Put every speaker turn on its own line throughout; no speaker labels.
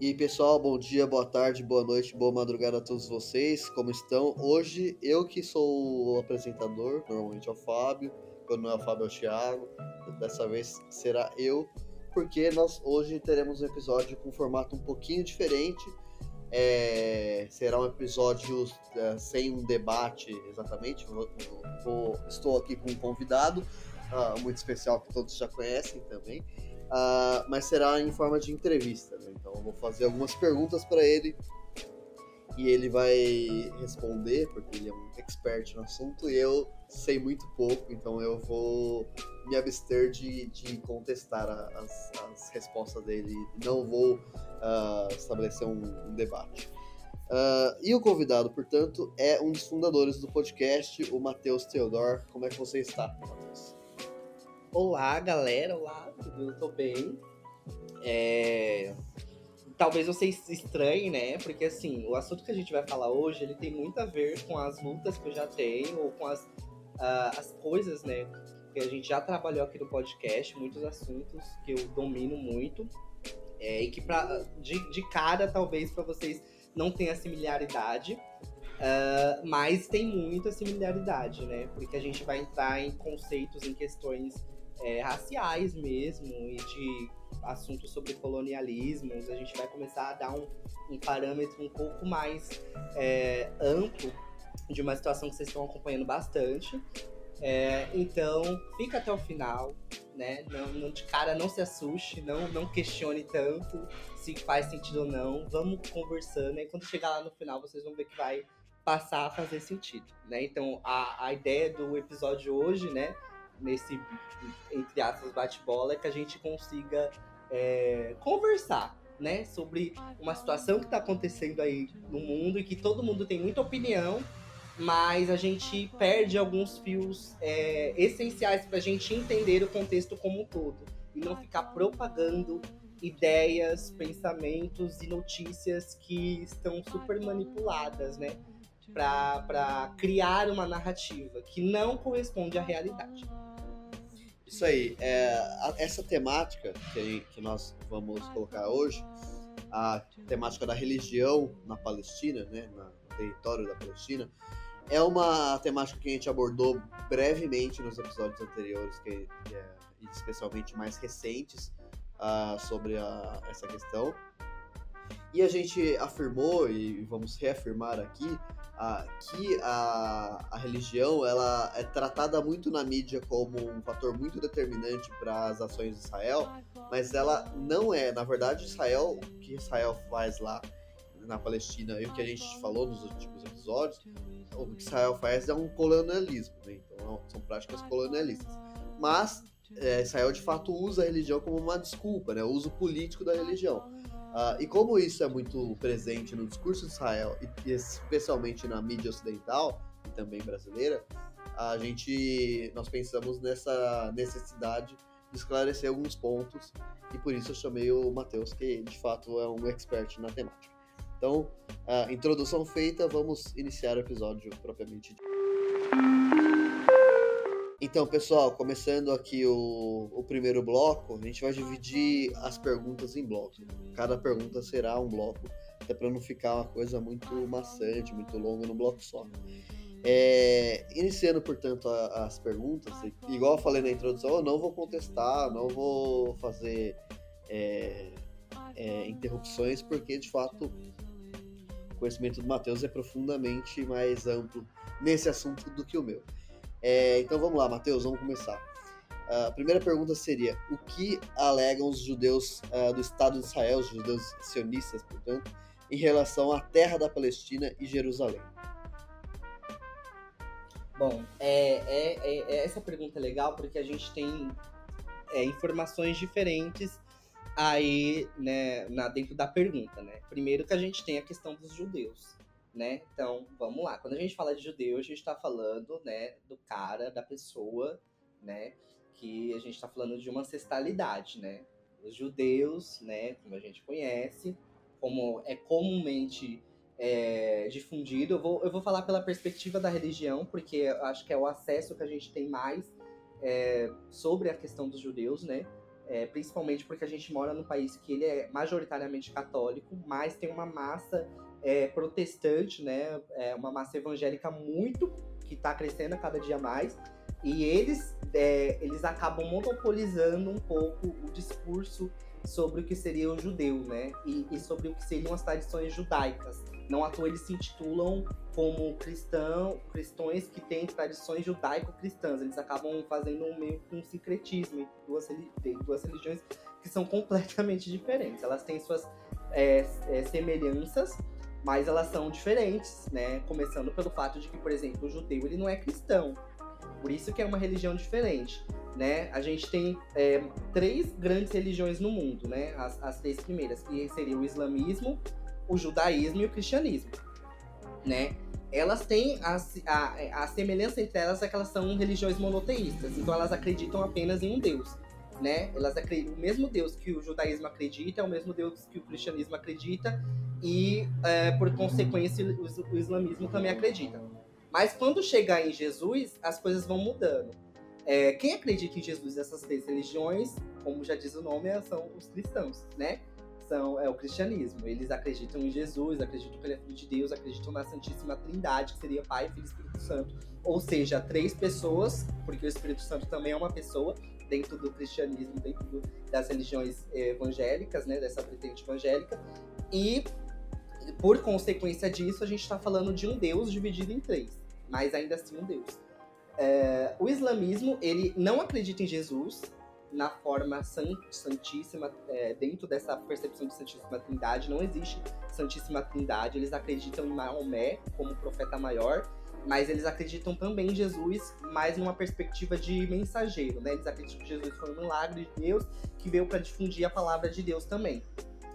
E pessoal, bom dia, boa tarde, boa noite, boa madrugada a todos vocês. Como estão? Hoje eu que sou o apresentador, normalmente é o Fábio, quando não é o Fábio é o Thiago. Dessa vez será eu, porque nós hoje teremos um episódio com um formato um pouquinho diferente. É, será um episódio é, sem um debate exatamente. Vou, vou, estou aqui com um convidado uh, muito especial que todos já conhecem também. Uh, mas será em forma de entrevista. Né? Então eu vou fazer algumas perguntas para ele e ele vai responder, porque ele é um expert no assunto e eu sei muito pouco, então eu vou me abster de, de contestar as, as, respostas dele, não vou uh, estabelecer um, um debate. Uh, e o convidado, portanto, é um dos fundadores do podcast, o Matheus Teodor. Como é que você está, Matheus?
Olá, galera. Olá, tudo tô bem. É... Talvez vocês estranhem, né? Porque, assim, o assunto que a gente vai falar hoje, ele tem muito a ver com as lutas que eu já tenho, ou com as, uh, as coisas, né? Que a gente já trabalhou aqui no podcast, muitos assuntos que eu domino muito. É, e que, pra, de, de cara, talvez para vocês não tenha similaridade. Uh, mas tem muita similaridade, né? Porque a gente vai entrar em conceitos, em questões é, raciais mesmo e de assuntos sobre colonialismos. A gente vai começar a dar um, um parâmetro um pouco mais é, amplo de uma situação que vocês estão acompanhando bastante. É, então, fica até o final, né? Não, não, de cara, não se assuste, não, não questione tanto se faz sentido ou não. Vamos conversando e quando chegar lá no final, vocês vão ver que vai passar a fazer sentido, né? Então, a, a ideia do episódio hoje, né? Nesse, entre aspas, bate-bola, é que a gente consiga é, conversar, né? Sobre uma situação que está acontecendo aí no mundo e que todo mundo tem muita opinião, mas a gente perde alguns fios é, essenciais para a gente entender o contexto como um todo e não ficar propagando ideias, pensamentos e notícias que estão super manipuladas, né? Para criar uma narrativa que não corresponde à realidade.
Isso aí. É, essa temática que, que nós vamos colocar hoje, a temática da religião na Palestina, né, no território da Palestina, é uma temática que a gente abordou brevemente nos episódios anteriores, que, que é, especialmente mais recentes, uh, sobre a, essa questão. E a gente afirmou, e vamos reafirmar aqui, ah, que a, a religião ela é tratada muito na mídia como um fator muito determinante para as ações de Israel, mas ela não é. Na verdade, Israel, o que Israel faz lá na Palestina e o que a gente falou nos últimos episódios, o que Israel faz é um colonialismo, né? então são práticas colonialistas. Mas é, Israel de fato usa a religião como uma desculpa, né? o uso político da religião. Uh, e como isso é muito presente no discurso de Israel, e especialmente na mídia ocidental e também brasileira, a gente nós pensamos nessa necessidade de esclarecer alguns pontos e por isso eu chamei o Matheus, que de fato é um expert na temática. Então, a introdução feita, vamos iniciar o episódio propriamente dito. Então, pessoal, começando aqui o, o primeiro bloco, a gente vai dividir as perguntas em blocos. Cada pergunta será um bloco, até para não ficar uma coisa muito maçante, muito longa no bloco só. É, iniciando, portanto, a, as perguntas, igual eu falei na introdução, eu não vou contestar, não vou fazer é, é, interrupções, porque de fato o conhecimento do Matheus é profundamente mais amplo nesse assunto do que o meu. É, então vamos lá, Matheus, vamos começar. Uh, a primeira pergunta seria: o que alegam os judeus uh, do Estado de Israel, os judeus sionistas, portanto, em relação à terra da Palestina e Jerusalém?
Bom, é, é, é, é essa pergunta é legal porque a gente tem é, informações diferentes aí, né, na, dentro da pergunta, né? Primeiro que a gente tem a questão dos judeus né? Então, vamos lá. Quando a gente fala de judeu, a gente está falando, né, do cara, da pessoa, né, que a gente está falando de uma ancestralidade, né? Os judeus, né, como a gente conhece, como é comumente é, difundido. Eu vou, eu vou falar pela perspectiva da religião, porque acho que é o acesso que a gente tem mais é, sobre a questão dos judeus, né? É, principalmente porque a gente mora num país que ele é majoritariamente católico, mas tem uma massa é, protestante, né? É uma massa evangélica muito que está crescendo a cada dia mais. E eles, é, eles acabam monopolizando um pouco o discurso sobre o que seria o judeu, né? E, e, sobre o que seriam as tradições judaicas. Não à toa eles se intitulam como cristão, cristãos que têm tradições judaico-cristãs. Eles acabam fazendo um meio um sincretismo entre duas, duas religiões que são completamente diferentes. Elas têm suas é, é, semelhanças, mas elas são diferentes, né? Começando pelo fato de que, por exemplo, o judeu ele não é cristão. Por isso que é uma religião diferente né? A gente tem é, três grandes religiões no mundo, né? As, as, três primeiras, que seriam o islamismo, o judaísmo e o cristianismo, né? Elas têm a, a, a semelhança entre elas é que elas são religiões monoteístas, então elas acreditam apenas em um Deus, né? Elas acreditam, o mesmo Deus que o judaísmo acredita é o mesmo Deus que o cristianismo acredita e, é, por consequência, o, o islamismo também acredita. Mas quando chegar em Jesus, as coisas vão mudando. É, quem acredita em Jesus dessas três religiões, como já diz o nome, são os cristãos, né? São, é o cristianismo. Eles acreditam em Jesus, acreditam que ele é filho de Deus, acreditam na Santíssima Trindade, que seria Pai, Filho e Espírito Santo. Ou seja, três pessoas, porque o Espírito Santo também é uma pessoa dentro do cristianismo, dentro do, das religiões evangélicas, né? Dessa vertente evangélica. E, por consequência disso, a gente está falando de um Deus dividido em três, mas ainda assim um Deus. É, o islamismo, ele não acredita em Jesus na forma santíssima, é, dentro dessa percepção de Santíssima Trindade, não existe Santíssima Trindade, eles acreditam em Maomé como profeta maior, mas eles acreditam também em Jesus, mas numa perspectiva de mensageiro, né? Eles acreditam que Jesus foi um milagre de Deus que veio para difundir a palavra de Deus também.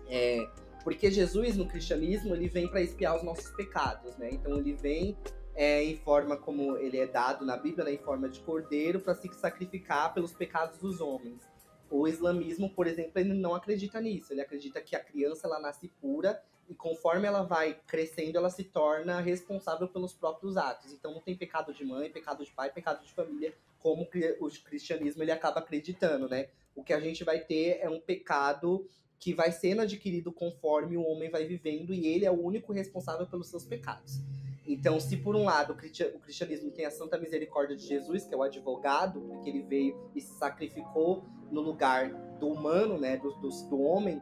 É, porque Jesus no cristianismo ele vem para expiar os nossos pecados, né? Então ele vem é, em forma como ele é dado na Bíblia, né, em forma de cordeiro, para se sacrificar pelos pecados dos homens. O islamismo, por exemplo, ele não acredita nisso. Ele acredita que a criança ela nasce pura e conforme ela vai crescendo, ela se torna responsável pelos próprios atos. Então não tem pecado de mãe, pecado de pai, pecado de família, como o cristianismo ele acaba acreditando, né? O que a gente vai ter é um pecado que vai sendo adquirido conforme o homem vai vivendo e ele é o único responsável pelos seus pecados. Então, se por um lado o cristianismo tem a santa misericórdia de Jesus, que é o advogado, porque ele veio e se sacrificou no lugar do humano, né, do, do, do homem,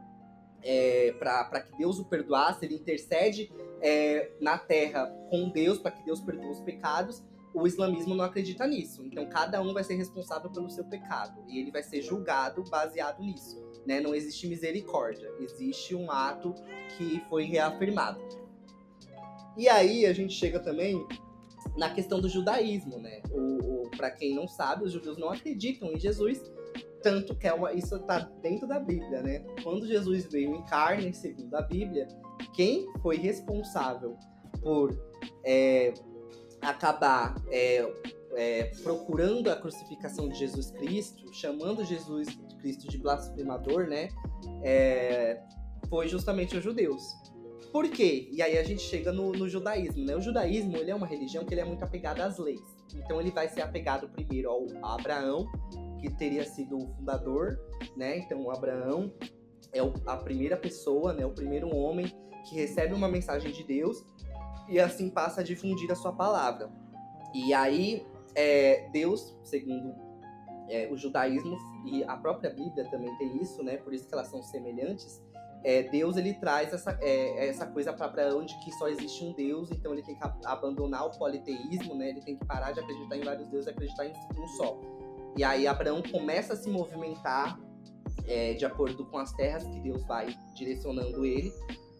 é, para que Deus o perdoasse, ele intercede é, na terra com Deus para que Deus perdoe os pecados. O islamismo não acredita nisso. Então, cada um vai ser responsável pelo seu pecado e ele vai ser julgado baseado nisso. Né? Não existe misericórdia, existe um ato que foi reafirmado. E aí a gente chega também na questão do judaísmo, né? O, o para quem não sabe, os judeus não acreditam em Jesus, tanto que é uma, isso está dentro da Bíblia, né? Quando Jesus veio em carne, segundo a Bíblia, quem foi responsável por é, acabar é, é, procurando a crucificação de Jesus Cristo, chamando Jesus Cristo de blasfemador, né? É, foi justamente os judeus. Por quê? E aí a gente chega no, no, judaísmo, né? O judaísmo, ele é uma religião que ele é muito apegado às leis. Então ele vai ser apegado primeiro ao Abraão, que teria sido o fundador, né? Então Abraão é o, a primeira pessoa, né? O primeiro homem que recebe uma mensagem de Deus e assim passa a difundir a sua palavra. E aí é, Deus, segundo é, o judaísmo e a própria Bíblia também tem isso, né? Por isso que elas são semelhantes é, Deus ele traz essa, é, essa coisa para Abraão de que só existe um Deus, então ele tem que abandonar o politeísmo, né? Ele tem que parar de acreditar em vários deuses e acreditar em um só. E aí Abraão começa a se movimentar é, de acordo com as terras que Deus vai direcionando ele,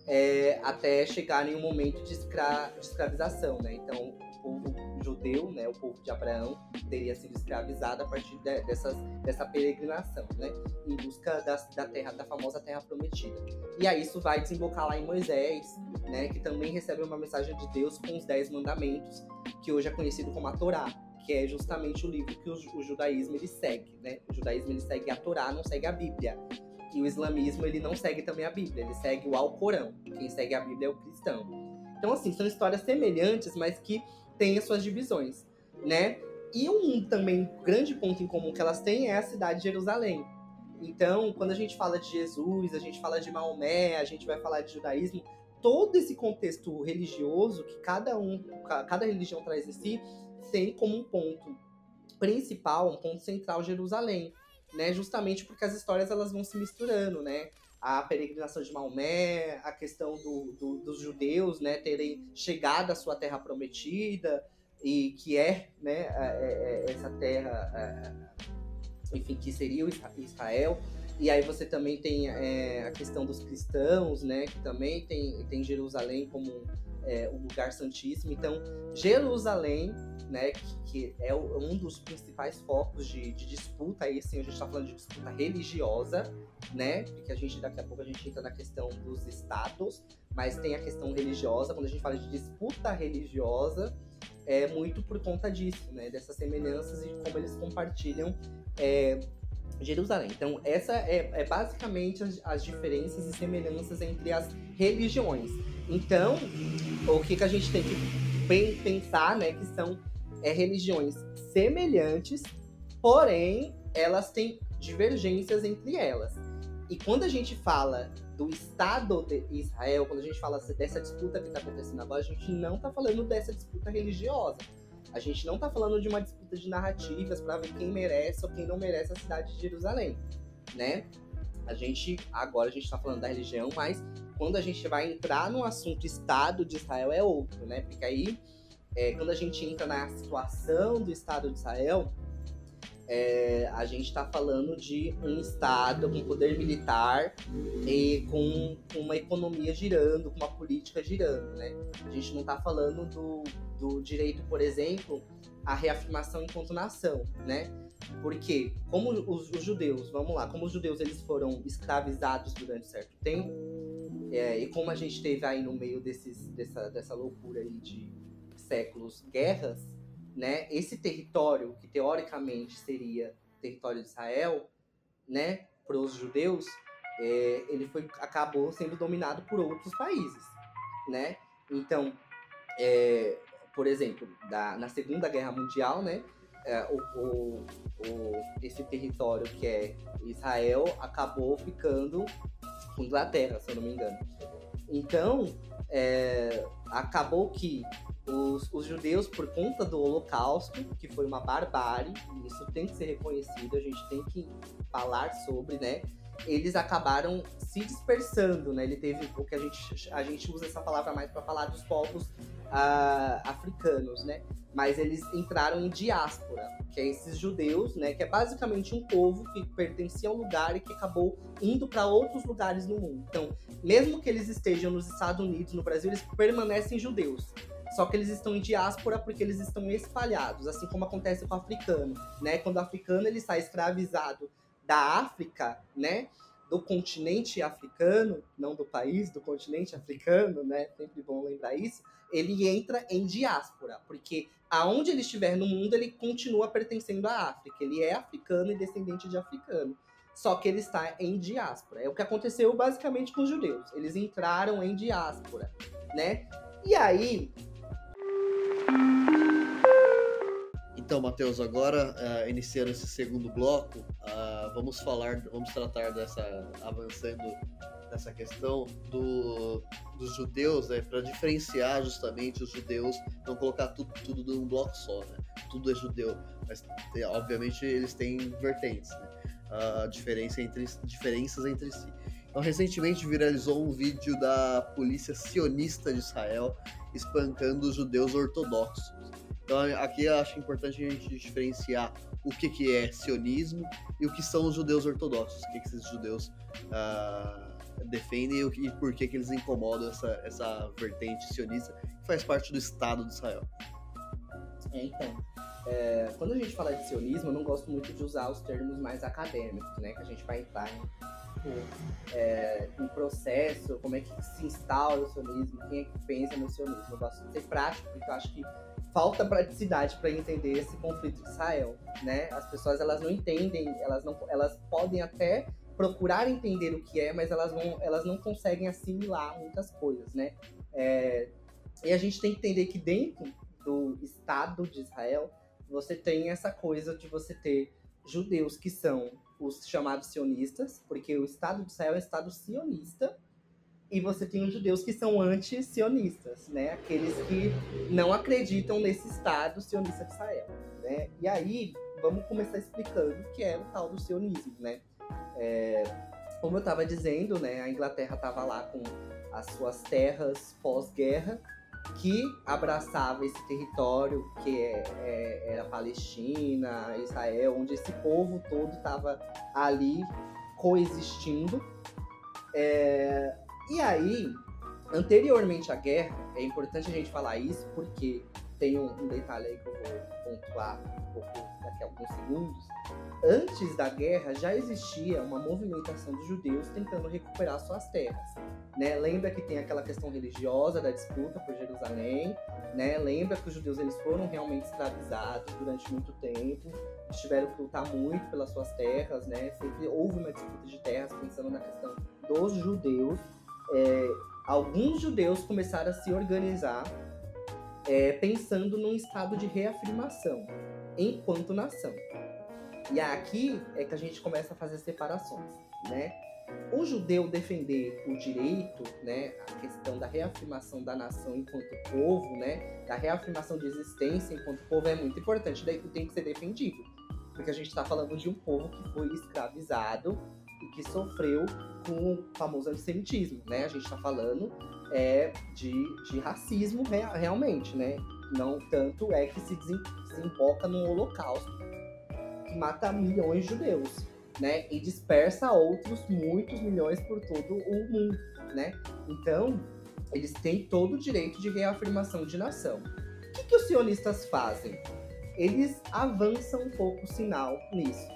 é, até chegar em um momento de, escra de escravização, né? Então povo judeu, né, o povo de Abraão, teria sido escravizado a partir de, dessas, dessa peregrinação, né, em busca das, da terra, da famosa terra prometida. E aí isso vai desembocar lá em Moisés, né, que também recebe uma mensagem de Deus com os dez mandamentos, que hoje é conhecido como a Torá, que é justamente o livro que o, o judaísmo ele segue, né? O judaísmo ele segue a Torá, não segue a Bíblia. E o islamismo ele não segue também a Bíblia, ele segue o Alcorão. Quem segue a Bíblia é o cristão. Então assim, são histórias semelhantes, mas que têm as suas divisões, né? E um também grande ponto em comum que elas têm é a cidade de Jerusalém. Então, quando a gente fala de Jesus, a gente fala de Maomé, a gente vai falar de judaísmo, todo esse contexto religioso que cada um, cada religião traz em si, tem como um ponto principal, um ponto central Jerusalém, né? Justamente porque as histórias elas vão se misturando, né? A peregrinação de Maomé, a questão do, do, dos judeus, né, terem chegado à sua terra prometida e que é, né, é, é, essa terra, é, enfim, que seria Israel. E aí você também tem é, a questão dos cristãos, né? Que também tem, tem Jerusalém como é, um lugar santíssimo. Então, Jerusalém, né? Que, que é um dos principais focos de, de disputa. Aí sim, a gente está falando de disputa religiosa, né? Porque a gente, daqui a pouco, a gente entra na questão dos estados. Mas tem a questão religiosa. Quando a gente fala de disputa religiosa, é muito por conta disso, né? Dessas semelhanças e como eles compartilham é, Jerusalém. Então, essa é, é basicamente as, as, diferenças e semelhanças entre as religiões. Então, o que, que a gente tem que pensar, né, que são é, religiões semelhantes, porém, elas têm divergências entre elas. E quando a gente fala do Estado de Israel, quando a gente fala dessa disputa que está acontecendo agora, a gente não está falando dessa disputa religiosa. A gente não está falando de uma disputa de narrativas para ver quem merece ou quem não merece a cidade de Jerusalém, né? A gente agora a gente está falando da religião, mas quando a gente vai entrar no assunto Estado de Israel é outro, né? Porque aí é, quando a gente entra na situação do Estado de Israel, é, a gente está falando de um Estado com poder militar e com, uma economia girando, com uma política girando, né? A gente não está falando do, do direito, por exemplo, à reafirmação enquanto nação, né? Porque como os, os, judeus, vamos lá, como os judeus eles foram escravizados durante certo tempo, é, e como a gente teve aí no meio desses, dessa, dessa loucura aí de séculos guerras, né? Esse território que teoricamente seria território de Israel, né, para os judeus, é, ele foi acabou sendo dominado por outros países, né? Então, é, por exemplo, da, na Segunda Guerra Mundial, né, o, o, o, esse território que é Israel acabou ficando com Inglaterra, se eu não me engano. Então, é, acabou que os, os, judeus, por conta do Holocausto, que foi uma barbárie, isso tem que ser reconhecido, a gente tem que falar sobre, né? Eles acabaram se dispersando, né? Ele teve o que a gente, a gente usa essa palavra mais para falar dos povos uh, africanos, né? Mas eles entraram em diáspora, que é esses judeus, né? Que é basicamente um povo que pertencia a um lugar e que acabou indo para outros lugares no mundo. Então, mesmo que eles estejam nos Estados Unidos, no Brasil, eles permanecem judeus. Só que eles estão em diáspora porque eles estão espalhados, assim como acontece com o africano, né? Quando o africano ele sai escravizado da África, né? Do continente africano, não do país, do continente africano, né? Sempre bom lembrar isso ele entra em diáspora, porque aonde ele estiver no mundo, ele continua pertencendo à África. Ele é africano e descendente de africano. Só que ele está em diáspora. É o que aconteceu basicamente com os judeus. Eles entraram em diáspora, né? E aí.
Então, Matheus, agora uh, iniciando esse segundo bloco, uh, vamos falar, vamos tratar dessa avançando nessa questão do, dos judeus, né, para diferenciar justamente os judeus, não colocar tudo, tudo num bloco só, né? Tudo é judeu, mas obviamente eles têm vertentes, né? A diferença entre, diferenças entre si. Então, recentemente viralizou um vídeo da polícia sionista de Israel espancando os judeus ortodoxos. Então, aqui eu acho importante a gente diferenciar o que, que é sionismo e o que são os judeus ortodoxos, o que, que esses judeus uh, defendem e por que, que eles incomodam essa, essa vertente sionista que faz parte do Estado de Israel.
É, então, é, quando a gente fala de sionismo, eu não gosto muito de usar os termos mais acadêmicos, né? Que a gente vai entrar em, é, em processo, como é que se instaura o sionismo, quem é que pensa no sionismo. Eu gosto de ser prático, porque eu acho que falta praticidade para entender esse conflito de Israel, né? As pessoas elas não entendem, elas não, elas podem até procurar entender o que é, mas elas não, elas não conseguem assimilar muitas coisas, né? É, e a gente tem que entender que dentro do Estado de Israel, você tem essa coisa de você ter judeus que são os chamados sionistas, porque o Estado de Israel é um Estado sionista, e você tem os judeus que são anti-sionistas, né? Aqueles que não acreditam nesse Estado sionista de Israel, né? E aí, vamos começar explicando o que é o tal do sionismo, né? É, como eu estava dizendo, né, a Inglaterra estava lá com as suas terras pós-guerra, que abraçava esse território que é, é, era Palestina, Israel, onde esse povo todo estava ali coexistindo. É, e aí, anteriormente à guerra, é importante a gente falar isso porque tem um, um detalhe aí que eu vou pontuar um pouco daqui a alguns segundos antes da guerra já existia uma movimentação dos judeus tentando recuperar suas terras. Né? Lembra que tem aquela questão religiosa da disputa por Jerusalém, né? Lembra que os judeus eles foram realmente escravizados durante muito tempo, tiveram que lutar muito pelas suas terras, né? Sempre houve uma disputa de terras pensando na questão dos judeus. É, alguns judeus começaram a se organizar é, pensando num estado de reafirmação enquanto nação. E aqui é que a gente começa a fazer separações, né? O judeu defender o direito, né, a questão da reafirmação da nação enquanto povo, né, da reafirmação de existência enquanto povo é muito importante, daí tem que ser defendido, porque a gente está falando de um povo que foi escravizado e que sofreu com o famoso antissemitismo, né? A gente está falando é, de, de racismo realmente, né? Não tanto é que se desemboca no holocausto mata milhões de judeus, né? E dispersa outros muitos milhões por todo o mundo, né? Então, eles têm todo o direito de reafirmação de nação. O que, que os sionistas fazem? Eles avançam um pouco o sinal nisso.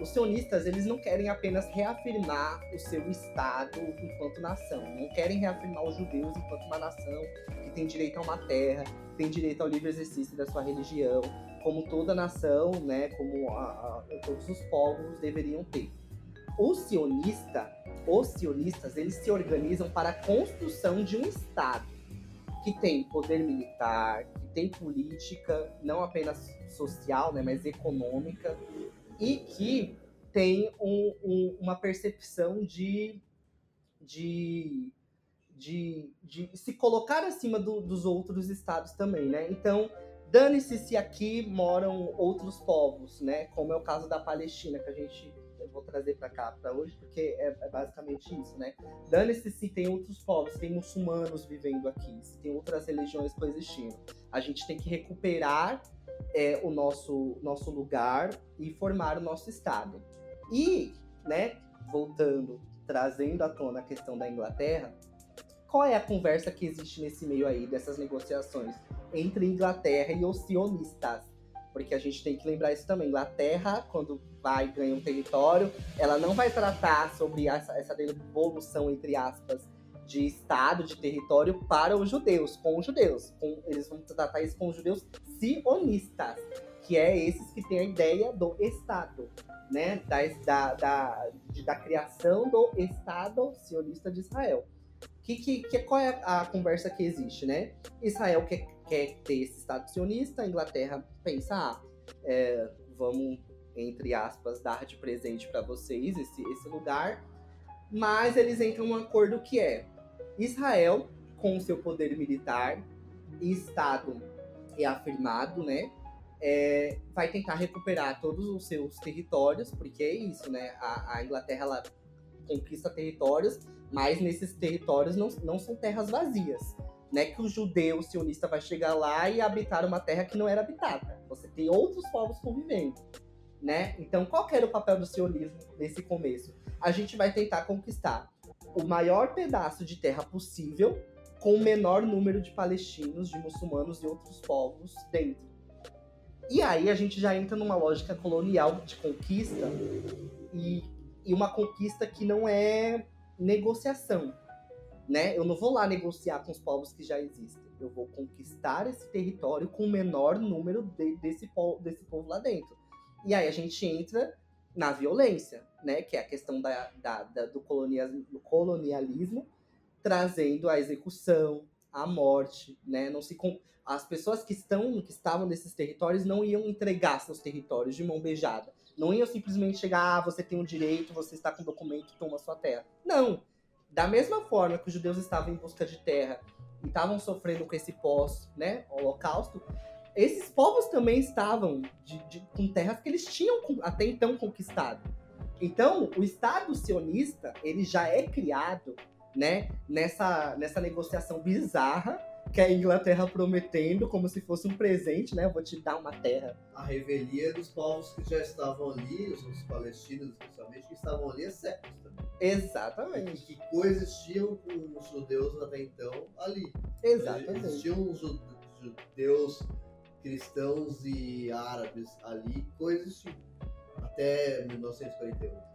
Os sionistas, eles não querem apenas reafirmar o seu Estado enquanto nação. Não querem reafirmar os judeus enquanto uma nação que tem direito a uma terra, tem direito ao livre exercício da sua religião, como toda nação, né, como a, a, todos os povos deveriam ter. O sionista, os sionistas, eles se organizam para a construção de um Estado que tem poder militar, que tem política, não apenas social, né, mas econômica, e que tem um, um, uma percepção de, de, de, de se colocar acima do, dos outros estados também, né? Então, Dane-se se aqui moram outros povos, né? Como é o caso da Palestina, que a gente eu vou trazer para cá para hoje, porque é, é, basicamente isso, né? Dane-se se tem outros povos, tem muçulmanos vivendo aqui, se tem outras religiões coexistindo. A gente tem que recuperar é, o nosso, nosso lugar e formar o nosso Estado. E, né, voltando, trazendo à tona a questão da Inglaterra, qual é a conversa que existe nesse meio aí dessas negociações? entre Inglaterra e os sionistas. Porque a gente tem que lembrar isso também. Inglaterra, quando vai ganhar um território, ela não vai tratar sobre essa, essa devolução, entre aspas, de Estado, de território para os judeus, com os judeus. Com, eles vão tratar isso com os judeus sionistas, que é esses que têm a ideia do Estado, né? Da, da, da, da criação do Estado sionista de Israel. Que, que, que, qual é a conversa que existe, né? Israel quer quer ter esse Estado sionista, a Inglaterra pensa, ah, é, vamos, entre aspas, dar de presente para vocês esse, esse lugar, mas eles entram num acordo que é Israel, com seu poder militar e Estado reafirmado, né, é, vai tentar recuperar todos os seus territórios, porque é isso, né, a, a Inglaterra, ela conquista territórios, mas nesses territórios não, não são terras vazias é que o judeu sionista vai chegar lá e habitar uma terra que não era habitada. Você tem outros povos convivendo, né? Então, qual era o papel do sionismo nesse começo? A gente vai tentar conquistar o maior pedaço de terra possível com o menor número de palestinos, de muçulmanos e outros povos dentro. E aí a gente já entra numa lógica colonial de conquista e, e uma conquista que não é negociação né? Eu não vou lá negociar com os povos que já existem. Eu vou conquistar esse território com o menor número de, desse, desse povo lá dentro. E aí a gente entra na violência, né? Que é a questão da, da, da do, colonialismo, do colonialismo, trazendo a execução, a morte, né? Não se as pessoas que estão que estavam nesses territórios não iam entregar seus territórios de mão beijada. Não iam simplesmente chegar, ah, você tem um direito, você está com documento, toma sua terra. Não. Da mesma forma que os judeus estavam em busca de terra e estavam sofrendo com esse pós, né, holocausto, esses povos também estavam de, de, com terras que eles tinham até então conquistado. Então, o Estado sionista, ele já é criado, né, nessa, nessa negociação bizarra que a Inglaterra prometendo como se fosse um presente, né? Eu vou te dar uma terra.
A revelia dos povos que já estavam ali, os palestinos especialmente, que estavam ali há séculos também.
Exatamente.
E que coexistiam com os judeus até então ali.
Exatamente.
Existiam os judeus cristãos e árabes ali coexistiam até 1948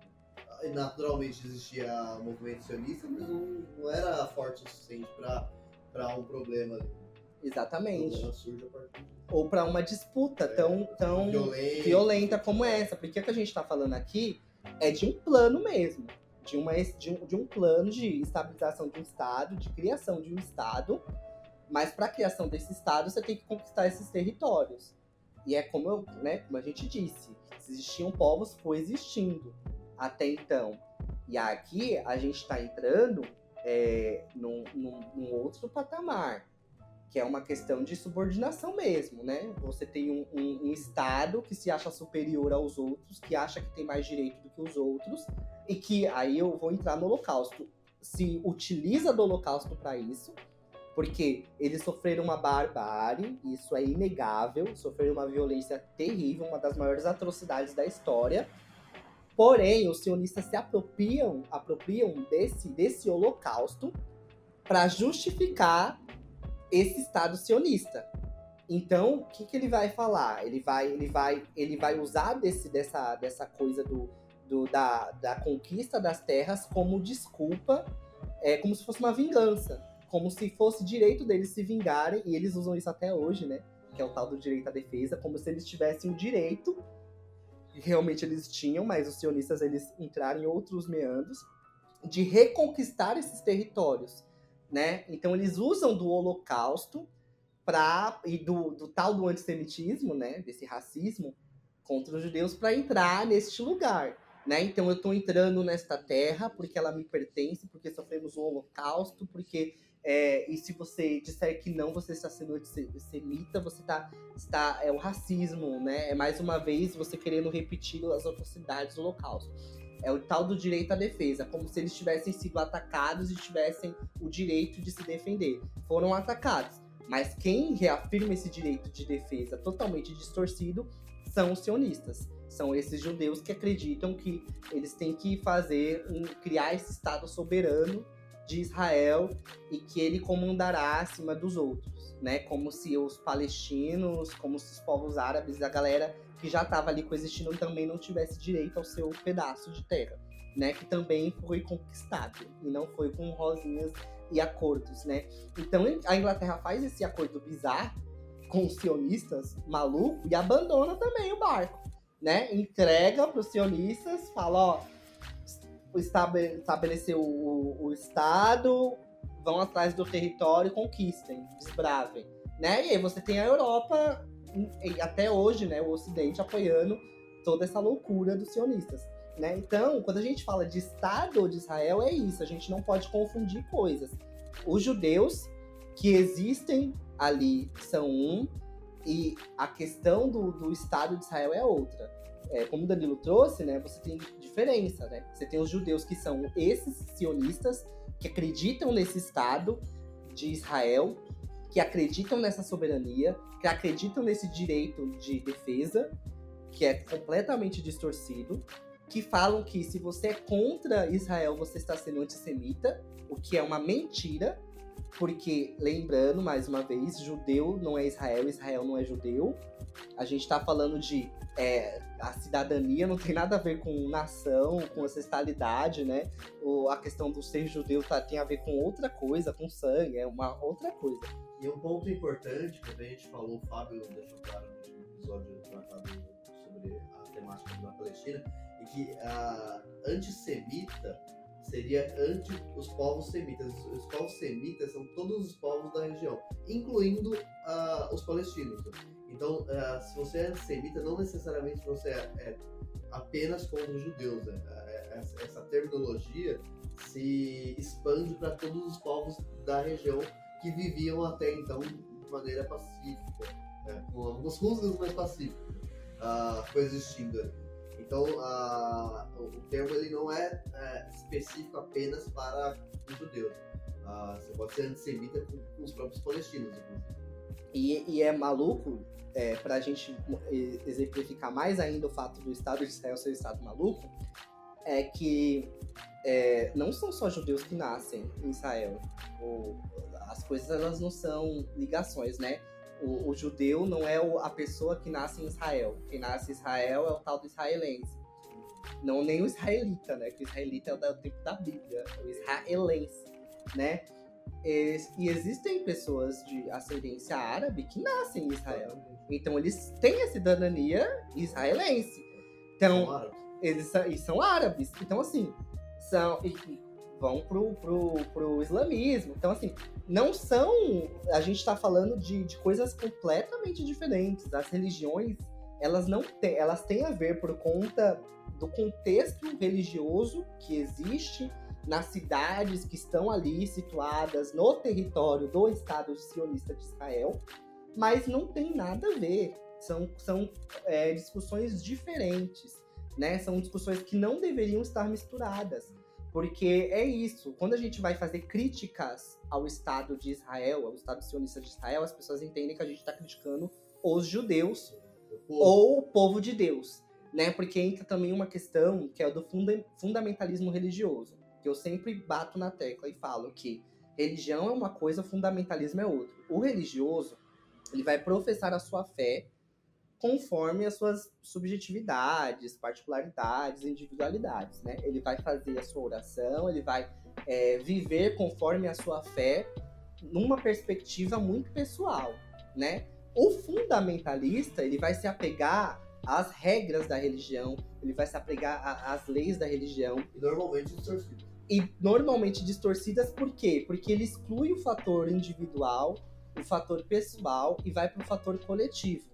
naturalmente existia movimento sionista, mas não, não era forte o suficiente para um problema ali.
Exatamente. Ou para uma disputa é, tão, tão violenta. violenta como essa. Porque o que a gente está falando aqui é de um plano mesmo. De, uma, de, um, de um plano de estabilização de um Estado, de criação de um Estado. Mas para a criação desse Estado, você tem que conquistar esses territórios. E é como, eu, né, como a gente disse, existiam povos coexistindo até então. E aqui a gente está entrando é, num, num, num, outro patamar, que é uma questão de subordinação mesmo, né? Você tem um, um, um, Estado que se acha superior aos outros, que acha que tem mais direito do que os outros, e que aí eu vou entrar no Holocausto. Se utiliza do Holocausto para isso, porque eles sofreram uma barbárie, isso é inegável, sofreram uma violência terrível, uma das maiores atrocidades da história. Porém, os sionistas se apropriam, apropriam desse, desse holocausto para justificar esse Estado sionista. Então, o que, que ele vai falar? Ele vai, ele vai, ele vai usar desse, dessa, dessa coisa do, do da, da conquista das terras como desculpa, é, como se fosse uma vingança como se fosse direito deles se vingarem, e eles usam isso até hoje, né? Que é o tal do direito à defesa, como se eles tivessem o direito, realmente eles tinham, mas os sionistas eles entraram em outros meandros, de reconquistar esses territórios, né? Então eles usam do holocausto pra, e do, do tal do antissemitismo, né? Desse racismo contra os judeus para entrar neste lugar. Né? Então eu estou entrando nesta terra porque ela me pertence, porque sofremos um holocausto, porque é, e se você disser que não, você está sendo antissemita, você está, está. É o racismo, né? É mais uma vez você querendo repetir as atrocidades do Holocausto. É o tal do direito à defesa, como se eles tivessem sido atacados e tivessem o direito de se defender. Foram atacados. Mas quem reafirma esse direito de defesa totalmente distorcido são os sionistas. São esses judeus que acreditam que eles têm que fazer, um, criar esse Estado soberano de Israel e que ele comandará acima dos outros, né? Como se os palestinos, como se os povos árabes, a galera que já estava ali coexistindo também não tivesse direito ao seu pedaço de terra, né? Que também foi conquistado e não foi com rosinhas e acordos, né? Então a Inglaterra faz esse acordo bizarro com os sionistas maluco e abandona também o barco, né? Entrega para os sionistas, fala, ó, estabelecer o, o Estado, vão atrás do território, conquistem, desbravem. Né? E aí você tem a Europa, até hoje, né, o Ocidente apoiando toda essa loucura dos sionistas. Né? Então, quando a gente fala de Estado de Israel, é isso, a gente não pode confundir coisas. Os judeus que existem ali são um, e a questão do, do Estado de Israel é outra é, como o Danilo trouxe, né, você tem diferença, né? Você tem os judeus que são esses sionistas, que acreditam nesse Estado de Israel, que acreditam nessa soberania, que acreditam nesse direito de defesa, que é completamente distorcido, que falam que se você é contra Israel, você está sendo antissemita, o que é uma mentira, porque, lembrando, mais uma vez, judeu não é Israel, Israel não é judeu. A gente está falando de é, a cidadania não tem nada a ver com nação, com ancestralidade, né? O, a questão do ser judeu tá, tem a ver com outra coisa, com sangue, é uma outra coisa.
E um ponto importante, que a gente falou, o Fábio deixou claro no episódio tratado sobre a temática da Palestina, é que a antissemita seria anti os povos semitas. Os, os povos semitas são todos os povos da região, incluindo uh, os palestinos. Então, uh, se você é antissemita, não necessariamente você é, é apenas contra os judeus. Né? Essa, essa terminologia se expande para todos os povos da região que viviam até então de maneira pacífica, né? com algumas rusgas mais pacíficas, uh, coexistindo. Então, o termo ele não é, é, específico apenas para os judeus. Uh, você pode ser antissemita com, com os próprios palestinos,
E, e é maluco, é, para a gente exemplificar mais ainda o fato do Estado de Israel ser um Estado maluco, é que é, não são só judeus que nascem em Israel. O, as coisas elas não são ligações, né? O, o, judeu não é o, a pessoa que nasce em Israel. Quem nasce em Israel é o tal do israelense. Não nem o israelita, né? Que o israelita é o tempo da Bíblia. O israelense, né? E, e existem pessoas de ascendência árabe que nascem em Israel. Então eles têm a cidadania israelense. Então, eles são, eles são árabes. Então, assim, são. E, vão pro, pro, pro islamismo. Então, assim, não são. A gente está falando de, de coisas completamente diferentes. As religiões, elas não têm. Elas têm a ver por conta do contexto religioso que existe nas cidades que estão ali situadas no território do Estado sionista de Israel, mas não tem nada a ver. São, são é, discussões diferentes, né? São discussões que não deveriam estar misturadas. Porque é isso, quando a gente vai fazer críticas ao Estado de Israel, ao Estado sionista de Israel, as pessoas entendem que a gente está criticando os judeus ou o povo de Deus, né? Porque entra também uma questão que é do funda fundamentalismo religioso, que eu sempre bato na tecla e falo que religião é uma coisa, fundamentalismo é outra. O religioso, ele vai professar a sua fé conforme as suas subjetividades, particularidades, individualidades, né? Ele vai fazer a sua oração, ele vai é, viver conforme a sua fé numa perspectiva muito pessoal, né? O fundamentalista, ele vai se apegar às regras da religião, ele vai se apegar às leis da religião.
E normalmente distorcidas.
E normalmente distorcidas por quê? Porque ele exclui o fator individual, o fator pessoal e vai para o fator coletivo.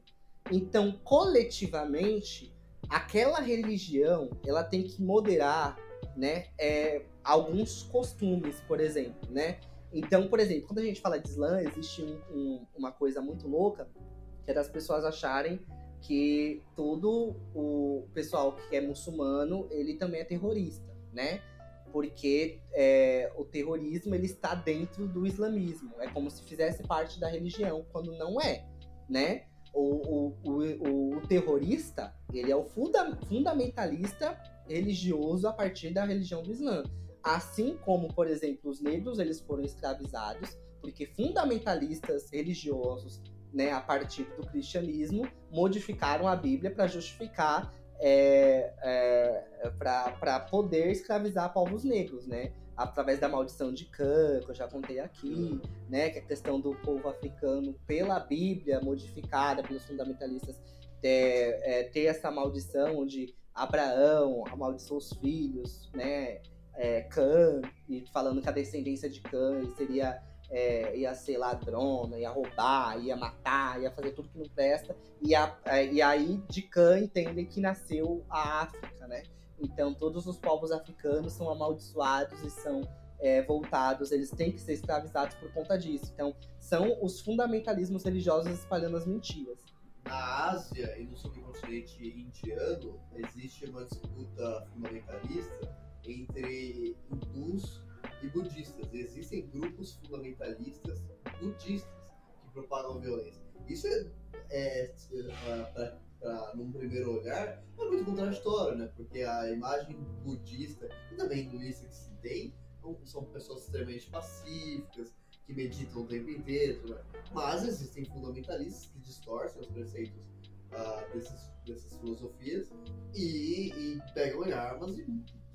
Então, coletivamente, aquela religião ela tem que moderar, né, é, alguns costumes, por exemplo, né? Então, por exemplo, quando a gente fala de Islã, existe um, um, uma coisa muito louca que é das pessoas acharem que todo o pessoal que é muçulmano ele também é terrorista, né? Porque é, o terrorismo ele está dentro do islamismo, é como se fizesse parte da religião, quando não é, né? O, o, o, o terrorista, ele é o funda fundamentalista religioso a partir da religião do Islã. Assim como, por exemplo, os negros eles foram escravizados, porque fundamentalistas religiosos, né, a partir do cristianismo, modificaram a Bíblia para justificar, é, é, para poder escravizar povos negros, né? Através da maldição de Cã, que eu já contei aqui, né, que é a questão do povo africano pela Bíblia modificada pelos fundamentalistas ter, é, ter essa maldição onde Abraão amaldiçoou os filhos, né, é, Cã, e falando que a descendência de Cã seria é, ia ser ladrona, ia roubar, ia matar, ia fazer tudo que não presta, e, a, é, e aí de Cã entendem que nasceu a África, né? Então, todos os povos africanos são amaldiçoados e são é, voltados, eles têm que ser escravizados por conta disso. Então, são os fundamentalismos religiosos espalhando as mentiras.
Na Ásia e no subcontinente indiano, existe uma disputa fundamentalista entre hindus e budistas. Existem grupos fundamentalistas budistas que propagam violência. Isso é, é, é pra, num primeiro olhar, é muito contraditório, né? Porque a imagem budista e também hinduísta que se tem são pessoas extremamente pacíficas, que meditam o tempo inteiro, né? mas existem fundamentalistas que distorcem os preceitos uh, desses, dessas filosofias e, e, pegam em armas e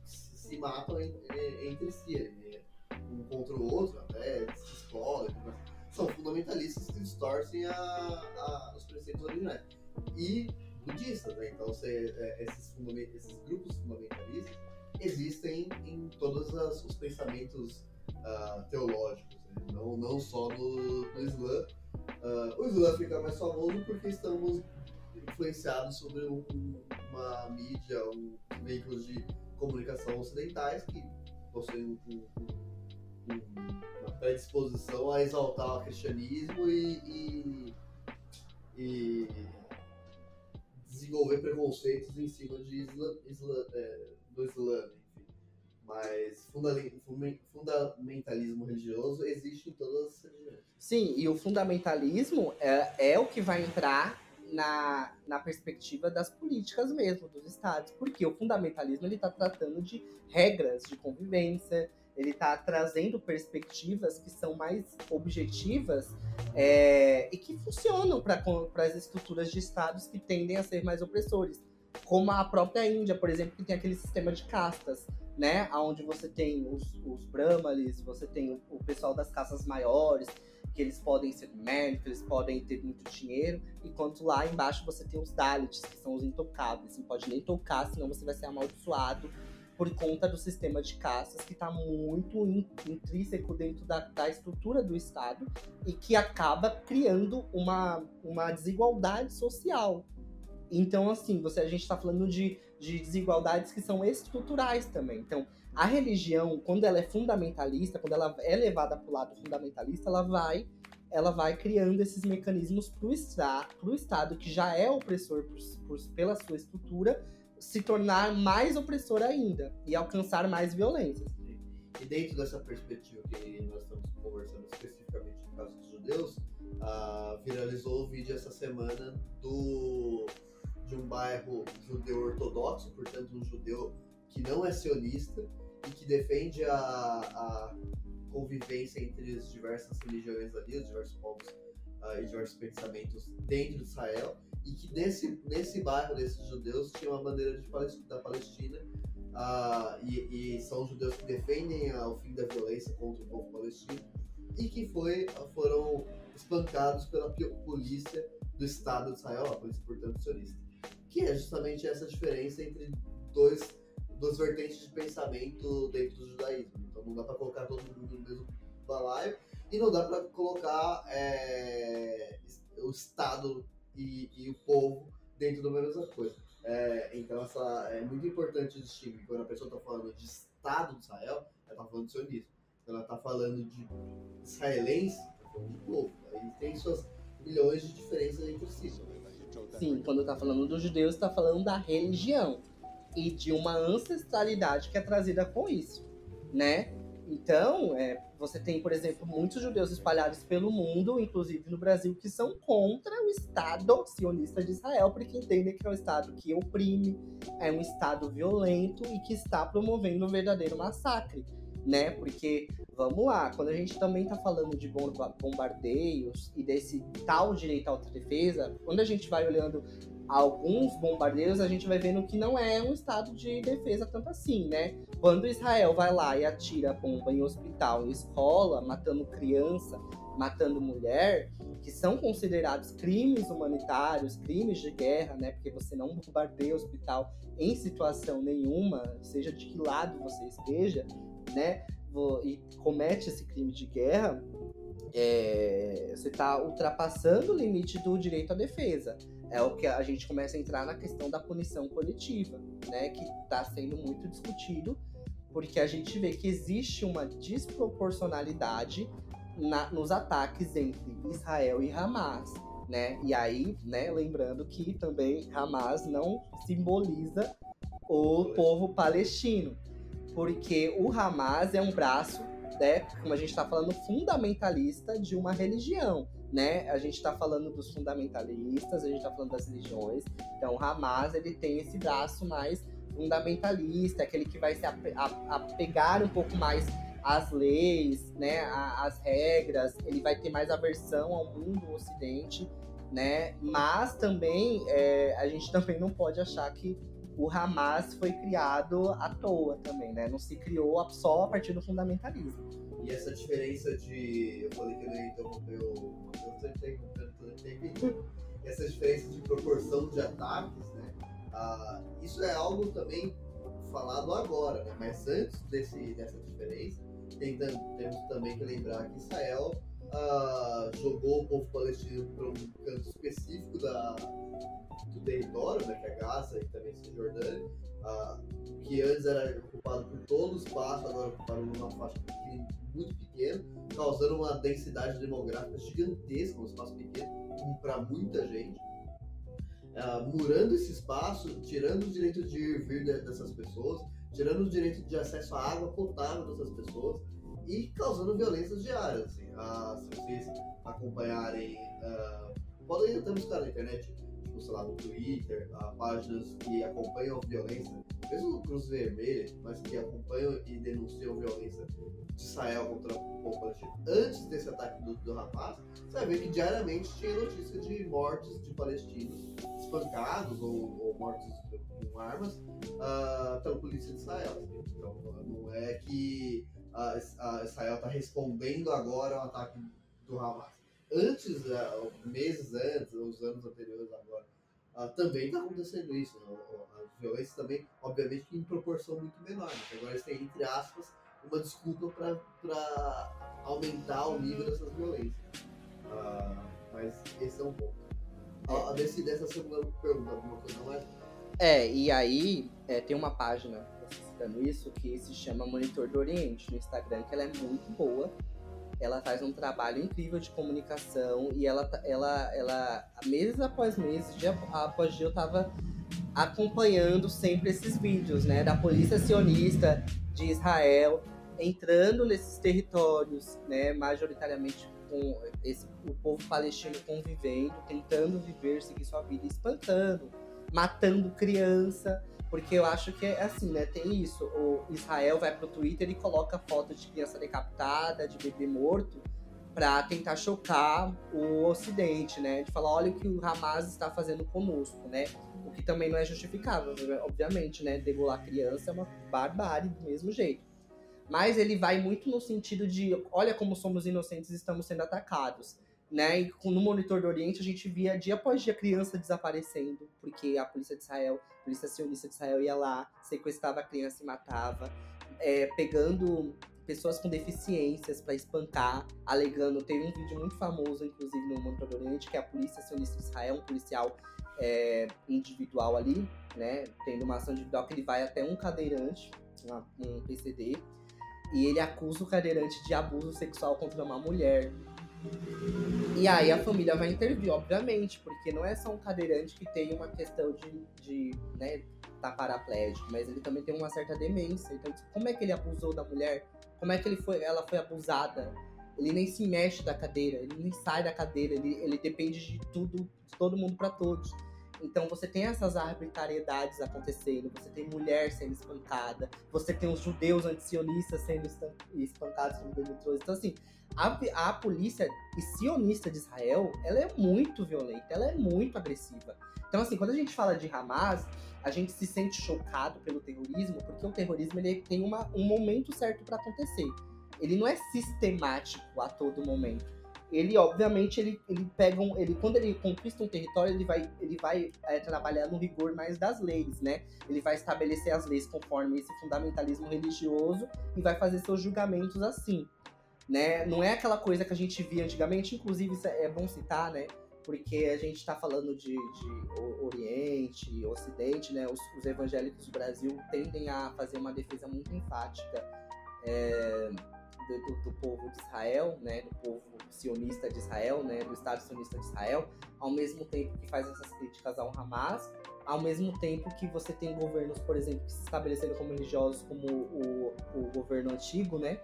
se matam entre si, né? um contra o outro, até se explodem. São fundamentalistas que distorcem a, a, os preceitos originais e budistas, né? Então, você, é, esses, esses, grupos fundamentalistas, existem em todos as, os pensamentos uh, teológicos, né? não, não só no, no Islã. Uh, o Islã fica mais famoso porque estamos influenciados sobre um, uma mídia, um, veículos de comunicação ocidentais que possuem um, uma predisposição a exaltar o cristianismo e, e, e desenvolver preconceitos em cima de isla, isla, é, do Islã, enfim. Mas fundamentalismo religioso existe em todas as religiões.
Sim, e o fundamentalismo é, é o que vai entrar na, na perspectiva das políticas mesmo, dos estados. Porque o fundamentalismo ele está tratando de regras de convivência, ele está trazendo perspectivas que são mais objetivas é, e que funcionam para as estruturas de estados que tendem a ser mais opressores. Como a própria Índia, por exemplo, que tem aquele sistema de castas, né? Onde você tem os, os brahmanes, você tem o, o pessoal das castas maiores, que eles podem ser médicos, eles podem ter muito dinheiro, enquanto lá embaixo você tem os Dalits, que são os intocáveis. Não pode nem tocar, senão você vai ser amaldiçoado por conta do sistema de castas que está muito intrínseco dentro da, da, estrutura do Estado e que acaba criando uma, uma desigualdade social. Então, assim, você, a gente está falando de, de desigualdades que são estruturais também. Então, a religião, quando ela é fundamentalista, quando ela é levada para o lado fundamentalista, ela vai ela vai criando esses mecanismos para o Estado, que já é opressor por, por, pela sua estrutura, se tornar mais opressor ainda e alcançar mais violências.
E dentro dessa perspectiva que nós estamos conversando especificamente no caso dos judeus, uh, viralizou o vídeo essa semana do de um bairro judeu ortodoxo, portanto um judeu que não é sionista e que defende a, a convivência entre as diversas religiões ali, os diversos povos uh, e diversos pensamentos dentro de Israel e que nesse, nesse bairro desses judeus tinha uma bandeira de Palestina, da Palestina uh, e, e, são judeus que defendem o fim da violência contra o povo palestino e que foi, foram espancados pela polícia do Estado de Israel, a polícia, portanto, sionista. Que é justamente essa diferença entre dois, duas vertentes de pensamento dentro do judaísmo. Então não dá para colocar todo mundo no mesmo balaio e não dá para colocar é, o Estado e, e o povo dentro da mesma coisa. É, então essa, é muito importante distinguir quando a pessoa está falando de Estado de Israel, ela está falando de sionismo. Quando ela está falando de israelense, está falando de povo. Aí tem suas milhões de diferenças entre si.
Sim, quando está falando dos judeus, está falando da religião e de uma ancestralidade que é trazida com isso, né? Então, é, você tem, por exemplo, muitos judeus espalhados pelo mundo, inclusive no Brasil, que são contra o Estado sionista de Israel, porque entendem que é um Estado que oprime, é um Estado violento e que está promovendo um verdadeiro massacre, né? Porque, vamos lá, quando a gente também está falando de bombardeios e desse tal direito à autodefesa, quando a gente vai olhando alguns bombardeios, a gente vai vendo que não é um estado de defesa tanto assim, né? Quando Israel vai lá e atira bomba em hospital, em escola, matando criança, matando mulher, que são considerados crimes humanitários, crimes de guerra, né? Porque você não bombardeia hospital em situação nenhuma, seja de que lado você esteja, né? E comete esse crime de guerra, é, você está ultrapassando o limite do direito à defesa é o que a gente começa a entrar na questão da punição coletiva, né, que está sendo muito discutido, porque a gente vê que existe uma desproporcionalidade na, nos ataques entre Israel e Hamas, né? E aí, né, lembrando que também Hamas não simboliza o povo palestino, porque o Hamas é um braço, né, como a gente está falando, fundamentalista de uma religião né? A gente está falando dos fundamentalistas, a gente está falando das religiões. Então, Hamas ele tem esse braço mais fundamentalista, aquele que vai se apegar um pouco mais às leis, né? Às regras. Ele vai ter mais aversão ao mundo Ocidente, né? Mas também é, a gente também não pode achar que o Hamas foi criado à toa também, né? Não se criou só a partir do fundamentalismo.
E essa diferença de. Eu falei que eu interromper o. Eu tô interrompendo todo tempo. Essa diferença de proporção de ataques, né? Ah, isso é algo também falado agora, né? Mas antes desse, dessa diferença, tem, temos também que lembrar que Israel uh, jogou o povo palestino para um canto específico da, do território, né, que é Gaza e também Cisjordânia, uh, que antes era ocupado por todo o espaço, agora ocupado numa faixa muito pequena, causando uma densidade demográfica gigantesca, um espaço pequeno para muita gente. Uh, murando esse espaço, tirando os direitos de ir vir dessas pessoas, tirando o direito de acesso à água potável dessas pessoas e causando violências diárias. Assim. Uh, se vocês acompanharem, uh, podem até buscar na internet tipo, sei lá, no Twitter, uh, páginas que acompanham violência, mesmo Cruz Vermelha, mas que acompanham e denunciam violência de Israel contra o povo palestino. Antes desse ataque do, do rapaz, você vai ver que diariamente tinha notícia de mortes de palestinos espancados ou, ou mortos com armas uh, pela polícia de Israel. Assim. Então não é que uh, Israel está respondendo agora ao ataque do Hamas antes, uh, meses antes, os anos anteriores agora, uh, também está acontecendo isso. Né? A violência também, obviamente, em proporção muito menor. Né? Agora eles têm, entre aspas, uma desculpa para aumentar o nível dessas violências. Uh, mas esse é um ponto. A, desse, dessa segunda pergunta, alguma coisa mais?
É, e aí é, tem uma página citando isso que se chama Monitor do Oriente no Instagram, que ela é muito boa. Ela faz um trabalho incrível de comunicação e ela, tá, ela, ela mês após mês, dia após dia, eu tava acompanhando sempre esses vídeos, né, da polícia sionista de Israel entrando nesses territórios, né, majoritariamente com esse, o povo palestino convivendo, tentando viver, seguir sua vida, espancando, matando criança, porque eu acho que é assim, né? Tem isso. O Israel vai pro Twitter e coloca foto de criança decapitada, de bebê morto, para tentar chocar o Ocidente, né? De falar, olha o que o Hamas está fazendo conosco, né? O que também não é justificável, obviamente, né? Degolar criança é uma barbárie do mesmo jeito. Mas ele vai muito no sentido de, olha como somos inocentes e estamos sendo atacados né? E no monitor do Oriente a gente via dia após dia criança desaparecendo, porque a polícia de Israel, polícia sionista de Israel ia lá, sequestrava a criança e matava, é, pegando pessoas com deficiências para espancar, alegando. Teve um vídeo muito famoso, inclusive no monitor do Oriente, que é a polícia sionista de Israel, um policial é, individual ali, né? Tendo uma ação individual que ele vai até um cadeirante, um PCD, e ele acusa o cadeirante de abuso sexual contra uma mulher. E aí a família vai intervir, obviamente, porque não é só um cadeirante que tem uma questão de, de né, tá paraplégico, mas ele também tem uma certa demência. Então, como é que ele abusou da mulher? Como é que ele foi, ela foi abusada? Ele nem se mexe da cadeira, ele nem sai da cadeira, ele, ele depende de tudo, de todo mundo para todos. Então você tem essas arbitrariedades acontecendo, você tem mulher sendo espancada, você tem os judeus antisionistas sendo espancados como demitores. Então, assim, a, a polícia sionista de Israel, ela é muito violenta, ela é muito agressiva. Então, assim, quando a gente fala de Hamas, a gente se sente chocado pelo terrorismo, porque o terrorismo ele tem uma, um momento certo para acontecer. Ele não é sistemático a todo momento. Ele, obviamente, ele, ele pega um, ele quando ele conquista um território, ele vai, ele vai é, trabalhar no rigor mais das leis, né? Ele vai estabelecer as leis conforme esse fundamentalismo religioso e vai fazer seus julgamentos assim né? Não é aquela coisa que a gente via antigamente, inclusive é bom citar, né? Porque a gente está falando de, de, Oriente, Ocidente, né? Os, os, evangélicos do Brasil tendem a fazer uma defesa muito enfática é, do, do, povo de Israel, né? Do povo sionista de Israel, né? Do Estado sionista de Israel, ao mesmo tempo que faz essas críticas ao Hamas, ao mesmo tempo que você tem governos, por exemplo, que se estabeleceram como religiosos, como o, o governo antigo, né?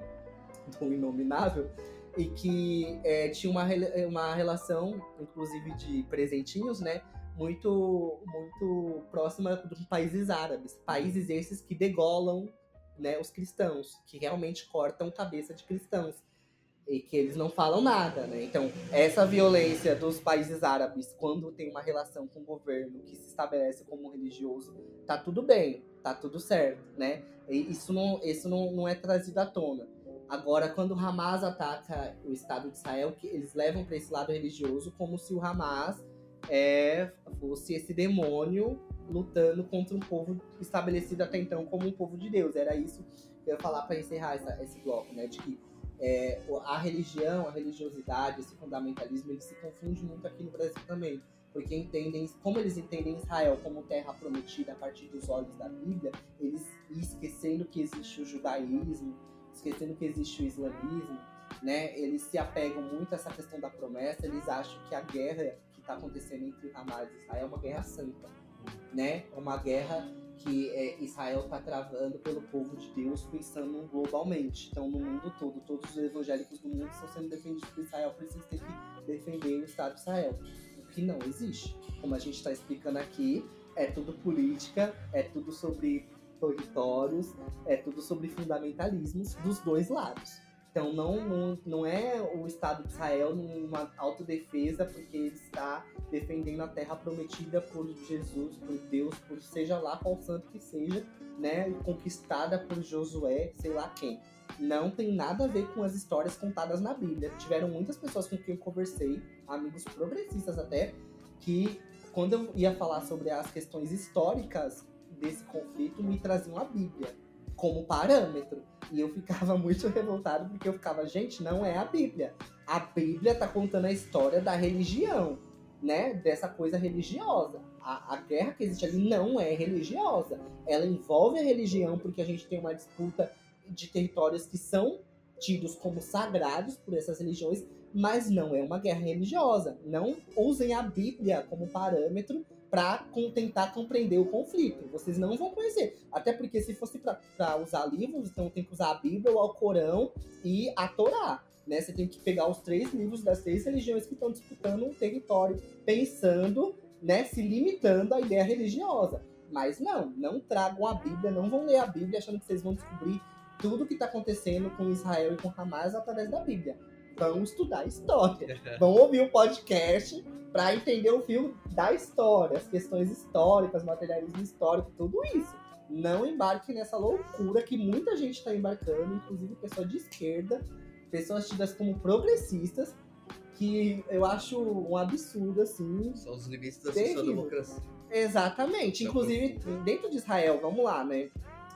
do Inominável, e que é, tinha uma, uma relação, inclusive de presentinhos, né? Muito, muito próxima dos países árabes. Países esses que degolam né, os cristãos, que realmente cortam cabeça de cristãos. E que eles não falam nada, né? Então, essa violência dos países árabes, quando tem uma relação com o governo que se estabelece como religioso, tá tudo bem, tá tudo certo, né? E isso não, isso não, não é trazido à tona. Agora, quando o Hamas ataca o Estado de Israel, que eles levam para esse lado religioso como se o Hamas é, fosse esse demônio lutando contra um povo estabelecido até então como um povo de Deus. Era isso que eu ia falar para encerrar essa, esse bloco, né? De que é, a religião, a religiosidade, esse fundamentalismo, ele se confunde muito aqui no Brasil também. Porque entendem, como eles entendem Israel como terra prometida a partir dos olhos da Bíblia, eles esquecendo que existe o judaísmo, esquecendo que existe o islamismo, né? Eles se apegam muito a essa questão da promessa, eles acham que a guerra que está acontecendo entre Hamas e Israel é uma guerra santa, né? Uma guerra que é, Israel está travando pelo povo de Deus, pensando globalmente. Então, no mundo todo, todos os evangélicos do mundo estão sendo defendidos por Israel, por isso eles têm que defender o Estado de Israel. O que não existe. Como a gente está explicando aqui, é tudo política, é tudo sobre territórios, é tudo sobre fundamentalismos dos dois lados. Então não, não, não é o Estado de Israel numa autodefesa porque ele está defendendo a terra prometida por Jesus, por Deus, por seja lá qual santo que seja, né, conquistada por Josué, sei lá quem. Não tem nada a ver com as histórias contadas na Bíblia. Tiveram muitas pessoas com quem eu conversei, amigos progressistas até, que quando eu ia falar sobre as questões históricas desse conflito, me traziam a Bíblia como parâmetro. E eu ficava muito revoltado porque eu ficava, gente, não é a Bíblia. A Bíblia tá contando a história da religião, né? Dessa coisa religiosa. A, a guerra que existe ali não é religiosa. Ela envolve a religião porque a gente tem uma disputa de territórios que são tidos como sagrados por essas religiões, mas não é uma guerra religiosa. Não usem a Bíblia como parâmetro para tentar compreender o conflito. Vocês não vão conhecer. Até porque se fosse para usar livros, então tem que usar a Bíblia, o Alcorão e a Torá. Né? Você tem que pegar os três livros das três religiões que estão disputando um território, pensando, né, se limitando à ideia religiosa. Mas não, não tragam a Bíblia, não vão ler a Bíblia achando que vocês vão descobrir tudo o que está acontecendo com Israel e com Hamas através da Bíblia. Vão estudar história. vão ouvir o podcast para entender o filme da história, as questões históricas, materialismo histórico, tudo isso. Não embarque nessa loucura que muita gente está embarcando, inclusive pessoas de esquerda, pessoas tidas como progressistas, que eu acho um absurdo, assim.
São os limites da social-democracia.
Exatamente. Inclusive, dentro de Israel, vamos lá, né?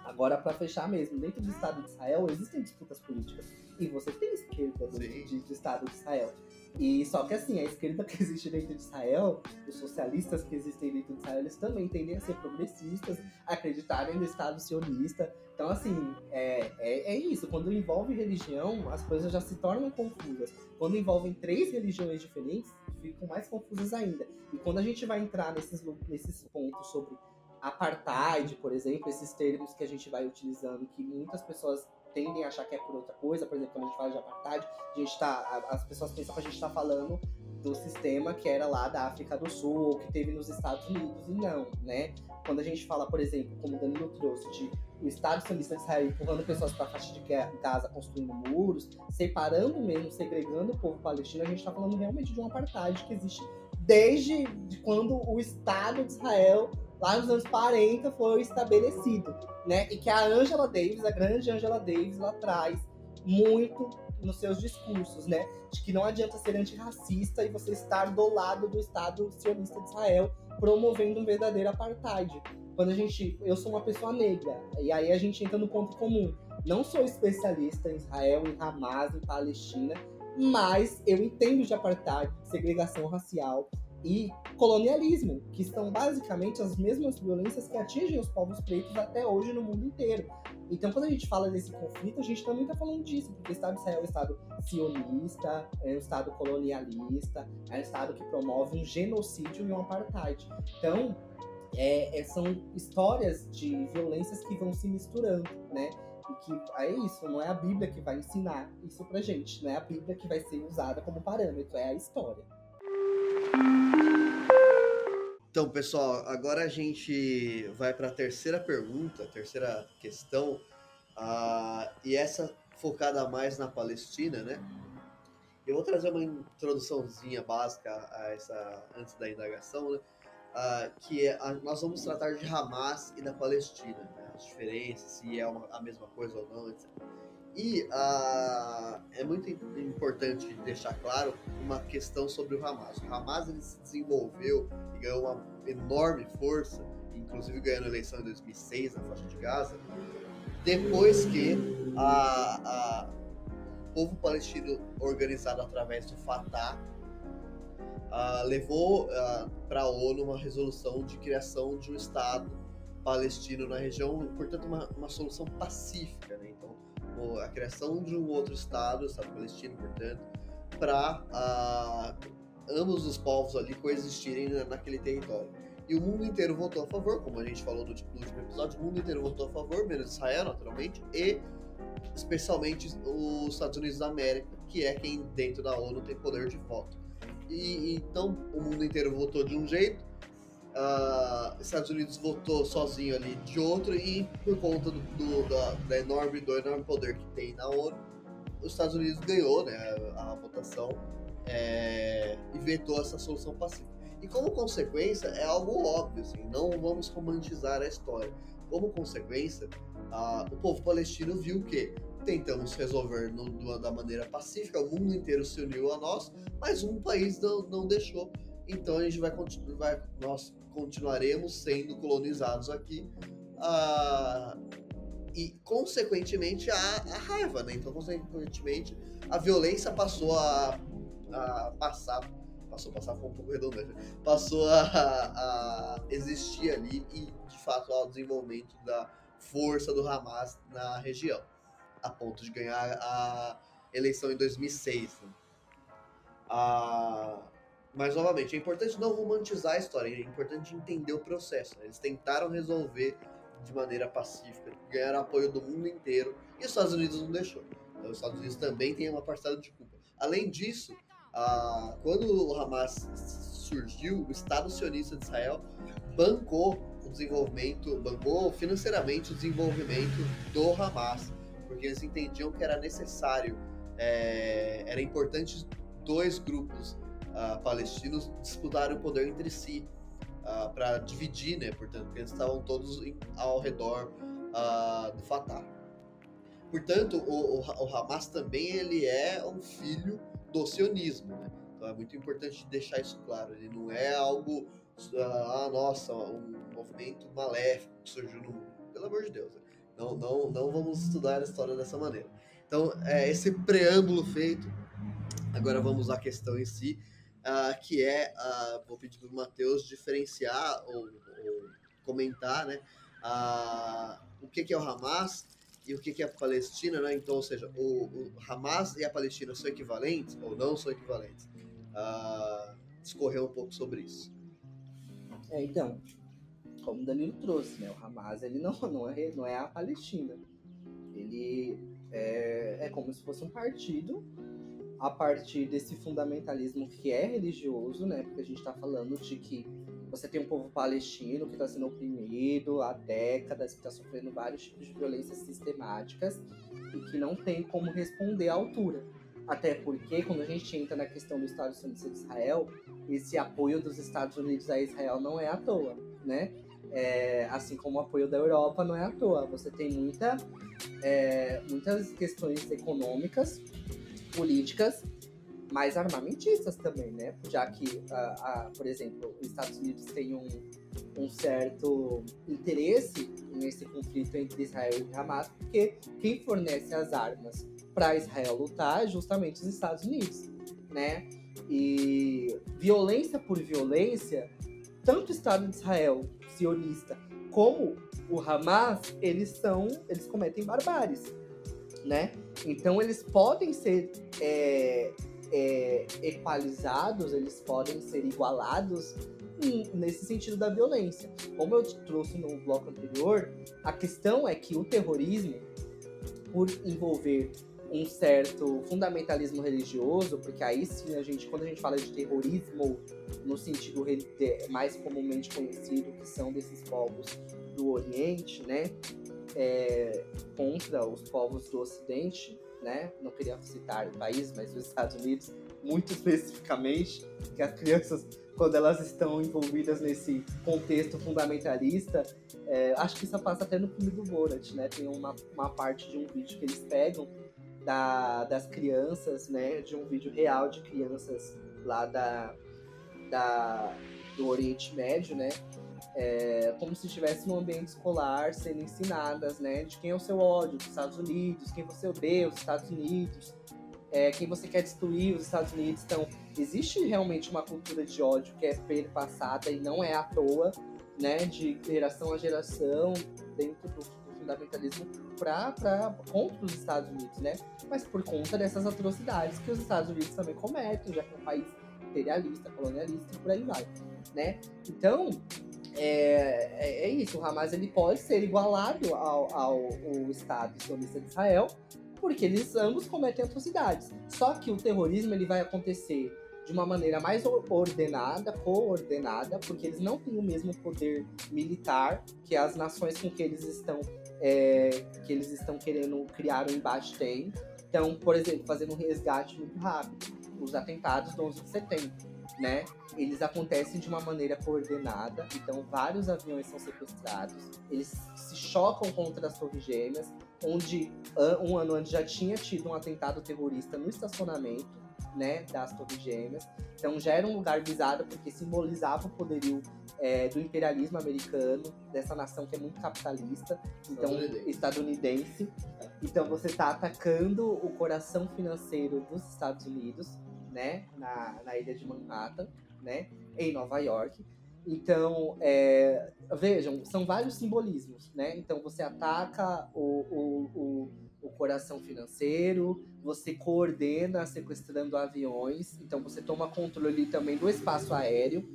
Agora, para fechar mesmo, dentro do Estado de Israel existem disputas políticas. E você tem esquerda do, de, do Estado de Israel. E só que assim, a esquerda que existe dentro de Israel, os socialistas que existem dentro de Israel, eles também tendem a ser progressistas, acreditarem no Estado sionista. Então, assim, é, é, é, isso. Quando envolve religião, as coisas já se tornam confusas. Quando envolvem três religiões diferentes, ficam mais confusas ainda. E quando a gente vai entrar nesses, nesses pontos sobre apartheid, por exemplo, esses termos que a gente vai utilizando, que muitas pessoas tendem a achar que é por outra coisa, por exemplo, quando a gente fala de apartheid, a gente tá, as pessoas pensam que a gente está falando do sistema que era lá da África do Sul ou que teve nos Estados Unidos, e não, né? Quando a gente fala, por exemplo, como o Danilo trouxe, de o Estado Sionista de Israel empurrando pessoas para a faixa de Gaza, construindo muros, separando mesmo, segregando o povo palestino, a gente está falando realmente de um apartheid que existe desde quando o Estado de Israel lá nos anos 40 foi estabelecido, né? E que a Angela Davis, a grande Angela Davis, lá traz muito nos seus discursos, né? De que não adianta ser antirracista e você estar do lado do Estado sionista de Israel, promovendo um verdadeiro apartheid. Quando a gente, eu sou uma pessoa negra, e aí a gente entra no ponto comum. Não sou especialista em Israel, em Hamas, em Palestina, mas eu entendo de apartheid, segregação racial, e colonialismo, que são basicamente as mesmas violências que atingem os povos pretos até hoje no mundo inteiro. Então, quando a gente fala desse conflito, a gente também está falando disso, porque o Estado de Israel é um Estado sionista, é um Estado colonialista, é um Estado que promove um genocídio e um apartheid. Então, é, é, são histórias de violências que vão se misturando, né? E que é isso, não é a Bíblia que vai ensinar isso pra gente, não é a Bíblia que vai ser usada como parâmetro, é a história.
Então, pessoal, agora a gente vai para a terceira pergunta, terceira questão, uh, e essa focada mais na Palestina, né? Eu vou trazer uma introduçãozinha básica a essa antes da indagação, né? Uh, que é a, nós vamos tratar de Hamas e da Palestina, né? as diferenças, se é uma, a mesma coisa ou não, etc. E uh, é muito importante deixar claro uma questão sobre o Hamas. O Hamas ele se desenvolveu e ganhou uma enorme força inclusive ganhando a eleição em 2006 na faixa de Gaza, depois que a, a o povo palestino organizado através do Fatah uh, levou uh, para a ONU uma resolução de criação de um Estado palestino na região, portanto uma, uma solução pacífica, né? Então a criação de um outro Estado, Estado palestino, portanto, para uh, ambos os povos ali coexistirem naquele território. E o mundo inteiro votou a favor, como a gente falou no, no último episódio, o mundo inteiro votou a favor, menos Israel, naturalmente, e especialmente os Estados Unidos da América, que é quem dentro da ONU tem poder de voto. E então o mundo inteiro votou de um jeito, uh, Estados Unidos votou sozinho ali de outro e por conta do, do, da, da, enorme do enorme poder que tem na ONU, os Estados Unidos ganhou né, a, a votação é, e vetou essa solução pacífica. E como consequência, é algo óbvio, assim, não vamos romantizar a história. Como consequência, a, o povo palestino viu que tentamos resolver no, da maneira pacífica, o mundo inteiro se uniu a nós, mas um país não, não deixou. Então a gente vai, vai nós continuaremos sendo colonizados aqui. e consequentemente a, a raiva, né? Então, consequentemente, a violência passou a a passar, passou a passar foi um pouco redundante, passou a, a existir ali e de fato ao desenvolvimento da força do Hamas na região, a ponto de ganhar a eleição em 2006. Né? Ah, mas novamente, é importante não romantizar a história, é importante entender o processo. Né? Eles tentaram resolver de maneira pacífica, ganharam apoio do mundo inteiro e os Estados Unidos não deixou. Então, os Estados Unidos também têm uma parcela de culpa. Além disso, ah, quando o Hamas surgiu, o Estado sionista de Israel bancou o desenvolvimento, bancou financeiramente o desenvolvimento do Hamas, porque eles entendiam que era necessário, é, era importante dois grupos uh, palestinos disputarem o poder entre si, uh, para dividir, né? Portanto, porque eles estavam todos em, ao redor uh, do Fatah. Portanto, o, o, o Hamas também ele é um filho do sionismo, né? Então é muito importante deixar isso claro. Ele não é algo, ah, nossa, um movimento maléfico que surgiu no mundo. Pelo amor de Deus. Né? Não, não, não vamos estudar a história dessa maneira. Então, é, esse preâmbulo feito, agora vamos à questão em si, uh, que é, uh, vou pedir para o Matheus diferenciar ou, ou, comentar, né, uh, o que, que é o Hamas e o que, é a Palestina, né? Então, ou seja, o, o, Hamas e a Palestina são equivalentes ou não são equivalentes? Uh, discorrer um pouco sobre isso.
É, então, como o Danilo trouxe, né? O Hamas ele não, não, é, não é a Palestina. Ele é, é como se fosse um partido a partir desse fundamentalismo que é religioso, né? Porque a gente está falando de que você tem um povo palestino que está sendo oprimido há décadas, que está sofrendo vários tipos de violências sistemáticas e que não tem como responder à altura. Até porque, quando a gente entra na questão do Estado Sionista de Israel, esse apoio dos Estados Unidos a Israel não é à toa, né? É, assim como o apoio da Europa não é à toa. Você tem muita, é, muitas questões econômicas, políticas mais armamentistas também, né? Já que, por exemplo, os Estados Unidos têm um, um certo interesse nesse conflito entre Israel e Hamas, porque quem fornece as armas para Israel lutar é justamente os Estados Unidos, né? E violência por violência, tanto o Estado de Israel sionista como o Hamas, eles são, eles cometem barbáries, né? Então eles podem ser é, é, equalizados, eles podem ser igualados nesse sentido da violência. Como eu trouxe no bloco anterior, a questão é que o terrorismo, por envolver um certo fundamentalismo religioso, porque aí sim a gente, quando a gente fala de terrorismo no sentido mais comumente conhecido, que são desses povos do Oriente, né, é, contra os povos do Ocidente, né? Não queria citar o país, mas os Estados Unidos, muito especificamente, que as crianças, quando elas estão envolvidas nesse contexto fundamentalista, é, acho que isso passa até no filme do Borat, né? Tem uma, uma parte de um vídeo que eles pegam da, das crianças, né? De um vídeo real de crianças lá da, da, do Oriente Médio, né? É, como se estivesse no ambiente escolar sendo ensinadas, né? De quem é o seu ódio, dos Estados Unidos, quem você odeia, os Estados Unidos, é, quem você quer destruir, os Estados Unidos. Então, existe realmente uma cultura de ódio que é perpassada e não é à toa, né? De geração a geração, dentro do, do fundamentalismo pra, pra, contra os Estados Unidos, né? Mas por conta dessas atrocidades que os Estados Unidos também cometem, já que é um país imperialista, colonialista e por aí vai, né? Então, é, é, é, isso, o Hamas ele pode ser igualado ao, ao, ao Estado sionista de Israel, porque eles ambos cometem atrocidades. Só que o terrorismo ele vai acontecer de uma maneira mais ordenada, coordenada, porque eles não têm o mesmo poder militar que as nações com que eles estão é, que eles estão querendo criar um embate têm. Então, por exemplo, fazendo um resgate muito rápido, os atentados do 11 de setembro, né? Eles acontecem de uma maneira coordenada, então vários aviões são sequestrados, eles se chocam contra as torres gêmeas, onde um ano antes já tinha tido um atentado terrorista no estacionamento, né, das Torres Gêmeas. Então já era um lugar visado porque simbolizava o poderio é, do imperialismo americano, dessa nação que é muito capitalista, então estadunidense. estadunidense. Então você está atacando o coração financeiro dos Estados Unidos, né, na, na ilha de Manhattan, né, em Nova York. Então, é, vejam, são vários simbolismos, né? Então você ataca o, o, o o coração financeiro, você coordena sequestrando aviões, então você toma controle também do espaço aéreo,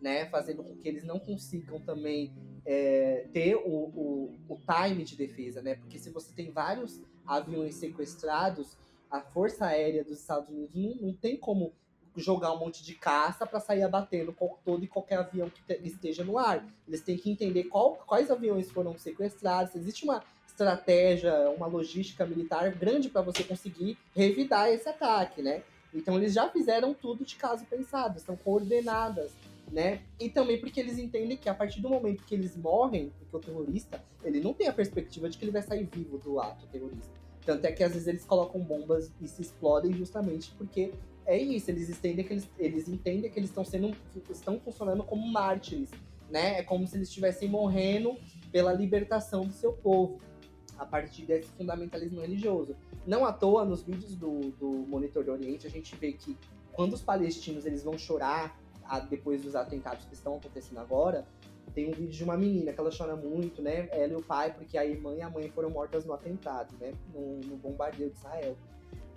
né, fazendo com que eles não consigam também é, ter o, o, o time de defesa, né, porque se você tem vários aviões sequestrados, a Força Aérea dos Estados Unidos não, não tem como jogar um monte de caça para sair abatendo todo e qualquer avião que esteja no ar. Eles têm que entender qual, quais aviões foram sequestrados. Existe uma estratégia, uma logística militar grande para você conseguir revidar esse ataque, né? Então eles já fizeram tudo de caso pensado, estão coordenadas, né? E também porque eles entendem que a partir do momento que eles morrem, porque o terrorista, ele não tem a perspectiva de que ele vai sair vivo do ato terrorista. Tanto é que às vezes eles colocam bombas e se explodem justamente porque é isso, eles entendem que eles, eles entendem que eles estão sendo estão funcionando como mártires, né? É como se eles estivessem morrendo pela libertação do seu povo a partir desse fundamentalismo religioso. Não à toa, nos vídeos do, do Monitor do Oriente, a gente vê que quando os palestinos eles vão chorar a, depois dos atentados que estão acontecendo agora, tem um vídeo de uma menina que ela chora muito, né? Ela e o pai, porque a irmã e a mãe foram mortas no atentado, né? No, no bombardeio de Israel.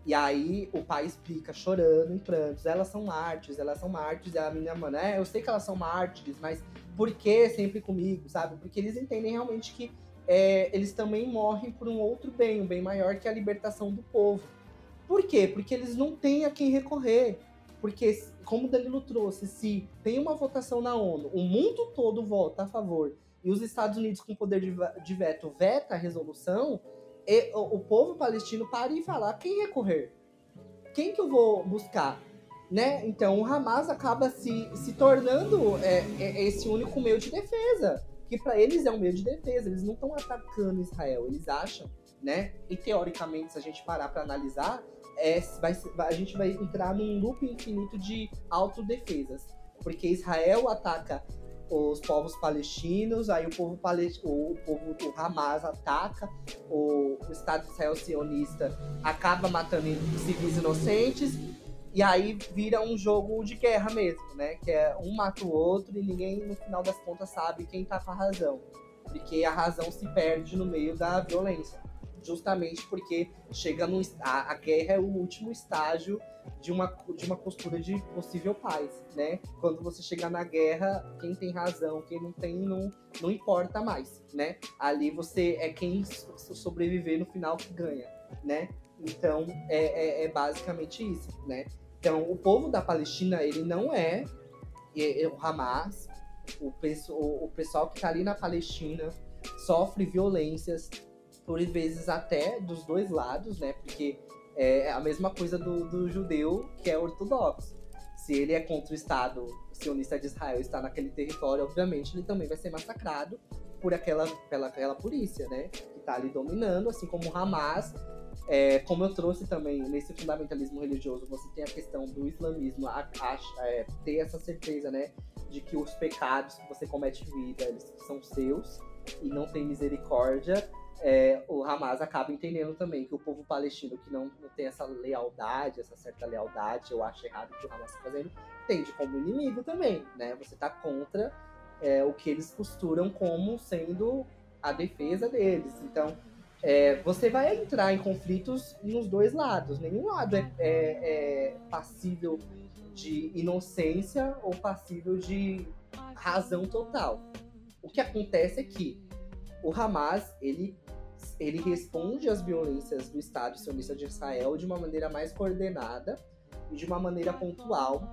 E aí o pai explica, chorando, em prantos, elas são mártires, elas são mártires, e a menina, mano, é, eu sei que elas são mártires, mas por que sempre comigo, sabe? Porque eles entendem realmente que é, eles também morrem por um outro bem, um bem maior que a libertação do povo. Por quê? Porque eles não têm a quem recorrer. Porque, como o Danilo trouxe, se tem uma votação na ONU, o mundo todo vota a favor, e os Estados Unidos, com poder de veto, veta a resolução, o, o povo palestino para e fala: quem recorrer? Quem que eu vou buscar? Né? Então o Hamas acaba se, se tornando é, é, esse único meio de defesa que para eles é um meio de defesa, eles não estão atacando Israel, eles acham, né? E teoricamente, se a gente parar para analisar, é, vai, a gente vai entrar num loop infinito de autodefesas, porque Israel ataca os povos palestinos, aí o povo palestino, o povo o Hamas ataca, o, Estado de Israel sionista acaba matando civis inocentes, e aí vira um jogo de guerra mesmo, né? Que é um mata o outro e ninguém, no final das contas, sabe quem tá com a razão. Porque a razão se perde no meio da violência. Justamente porque chega no. A, a guerra é o último estágio de uma, de uma postura de possível paz, né? Quando você chegar na guerra, quem tem razão, quem não tem, não, não importa mais, né? Ali você é quem sobreviver no final que ganha, né? Então, é, é, é basicamente isso, né? Então, o povo da Palestina, ele não é, o Hamas, o, o, o pessoal que está ali na Palestina sofre violências, por vezes até dos dois lados, né? Porque é a mesma coisa do, do judeu que é ortodoxo. Se ele é contra o Estado sionista de Israel está naquele território, obviamente ele também vai ser massacrado por aquela, pela, aquela polícia, né? Que está ali dominando, assim como o Hamas é, como eu trouxe também nesse fundamentalismo religioso, você tem a questão do islamismo, a, a, é, ter essa certeza, né? de que os pecados que você comete em vida eles são seus e não tem misericórdia, é, o Hamas acaba entendendo também que o povo palestino que não, não tem essa lealdade, essa certa lealdade, eu acho errado que o Hamas está fazendo, entende como inimigo também, né? Você está contra é, o que eles costuram como sendo a defesa deles. Então, é, você vai entrar em conflitos nos dois lados. Nenhum lado é, é, é passível de inocência ou passível de razão total. O que acontece é que o Hamas ele, ele responde às violências do Estado sionista de Israel de uma maneira mais coordenada e de uma maneira pontual,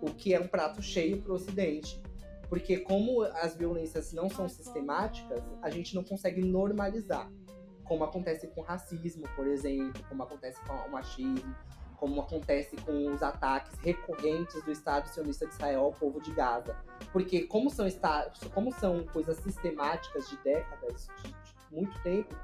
o que é um prato cheio para o Ocidente. Porque como as violências não são sistemáticas, a gente não consegue normalizar. Como acontece com racismo, por exemplo, como acontece com o machismo, como acontece com os ataques recorrentes do Estado sionista de Israel ao povo de Gaza. Porque como são, como são coisas sistemáticas de décadas, de, de muito tempo,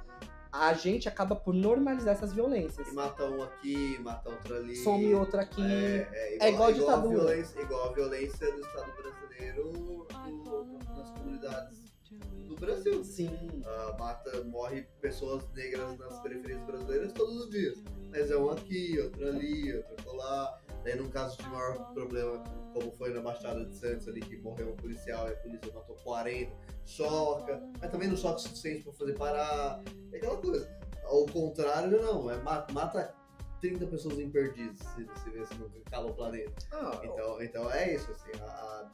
a gente acaba por normalizar essas violências.
E mata um aqui, mata outro ali.
Some outro aqui.
É, é, igual, é igual, igual, a violência, igual a violência do Estado brasileiro do, nas comunidades do Brasil.
Sim.
Uh, mata, morre pessoas negras nas periferias brasileiras todos os dias. Mas é um aqui, outro ali, outro lá. Daí, num caso de maior problema, como foi na Baixada de Santos ali, que morreu um policial e a polícia matou 40, choca, mas também não choca o suficiente pra fazer parar. É aquela coisa. Ao contrário, não, é mata 30 pessoas em perdizes, se você vê se não cala o planeta. Ah, então, então é isso, assim, a, a,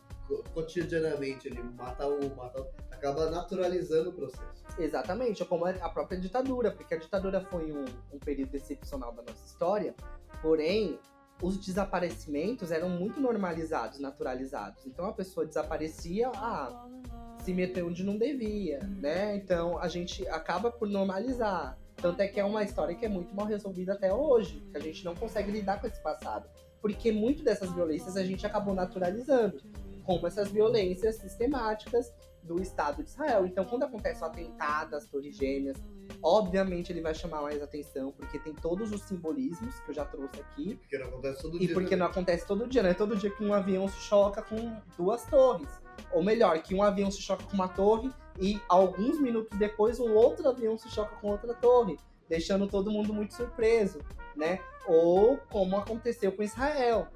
cotidianamente ele mata um, mata acaba naturalizando o processo.
Exatamente, é como a própria ditadura, porque a ditadura foi um, um período excepcional da nossa história, porém os desaparecimentos eram muito normalizados, naturalizados. Então a pessoa desaparecia, ah, se meteu onde não devia, né? Então a gente acaba por normalizar. Tanto é que é uma história que é muito mal resolvida até hoje, que a gente não consegue lidar com esse passado. Porque muito dessas violências a gente acabou naturalizando, como essas violências sistemáticas do Estado de Israel. Então, quando acontece o atentado às Torres Gêmeas, obviamente ele vai chamar mais atenção, porque tem todos os simbolismos que eu já trouxe aqui.
Porque não acontece todo
e
dia.
E porque não acontece todo dia, né? Todo dia que um avião se choca com duas torres. Ou melhor, que um avião se choca com uma torre e alguns minutos depois um outro avião se choca com outra torre, deixando todo mundo muito surpreso, né? Ou como aconteceu com Israel,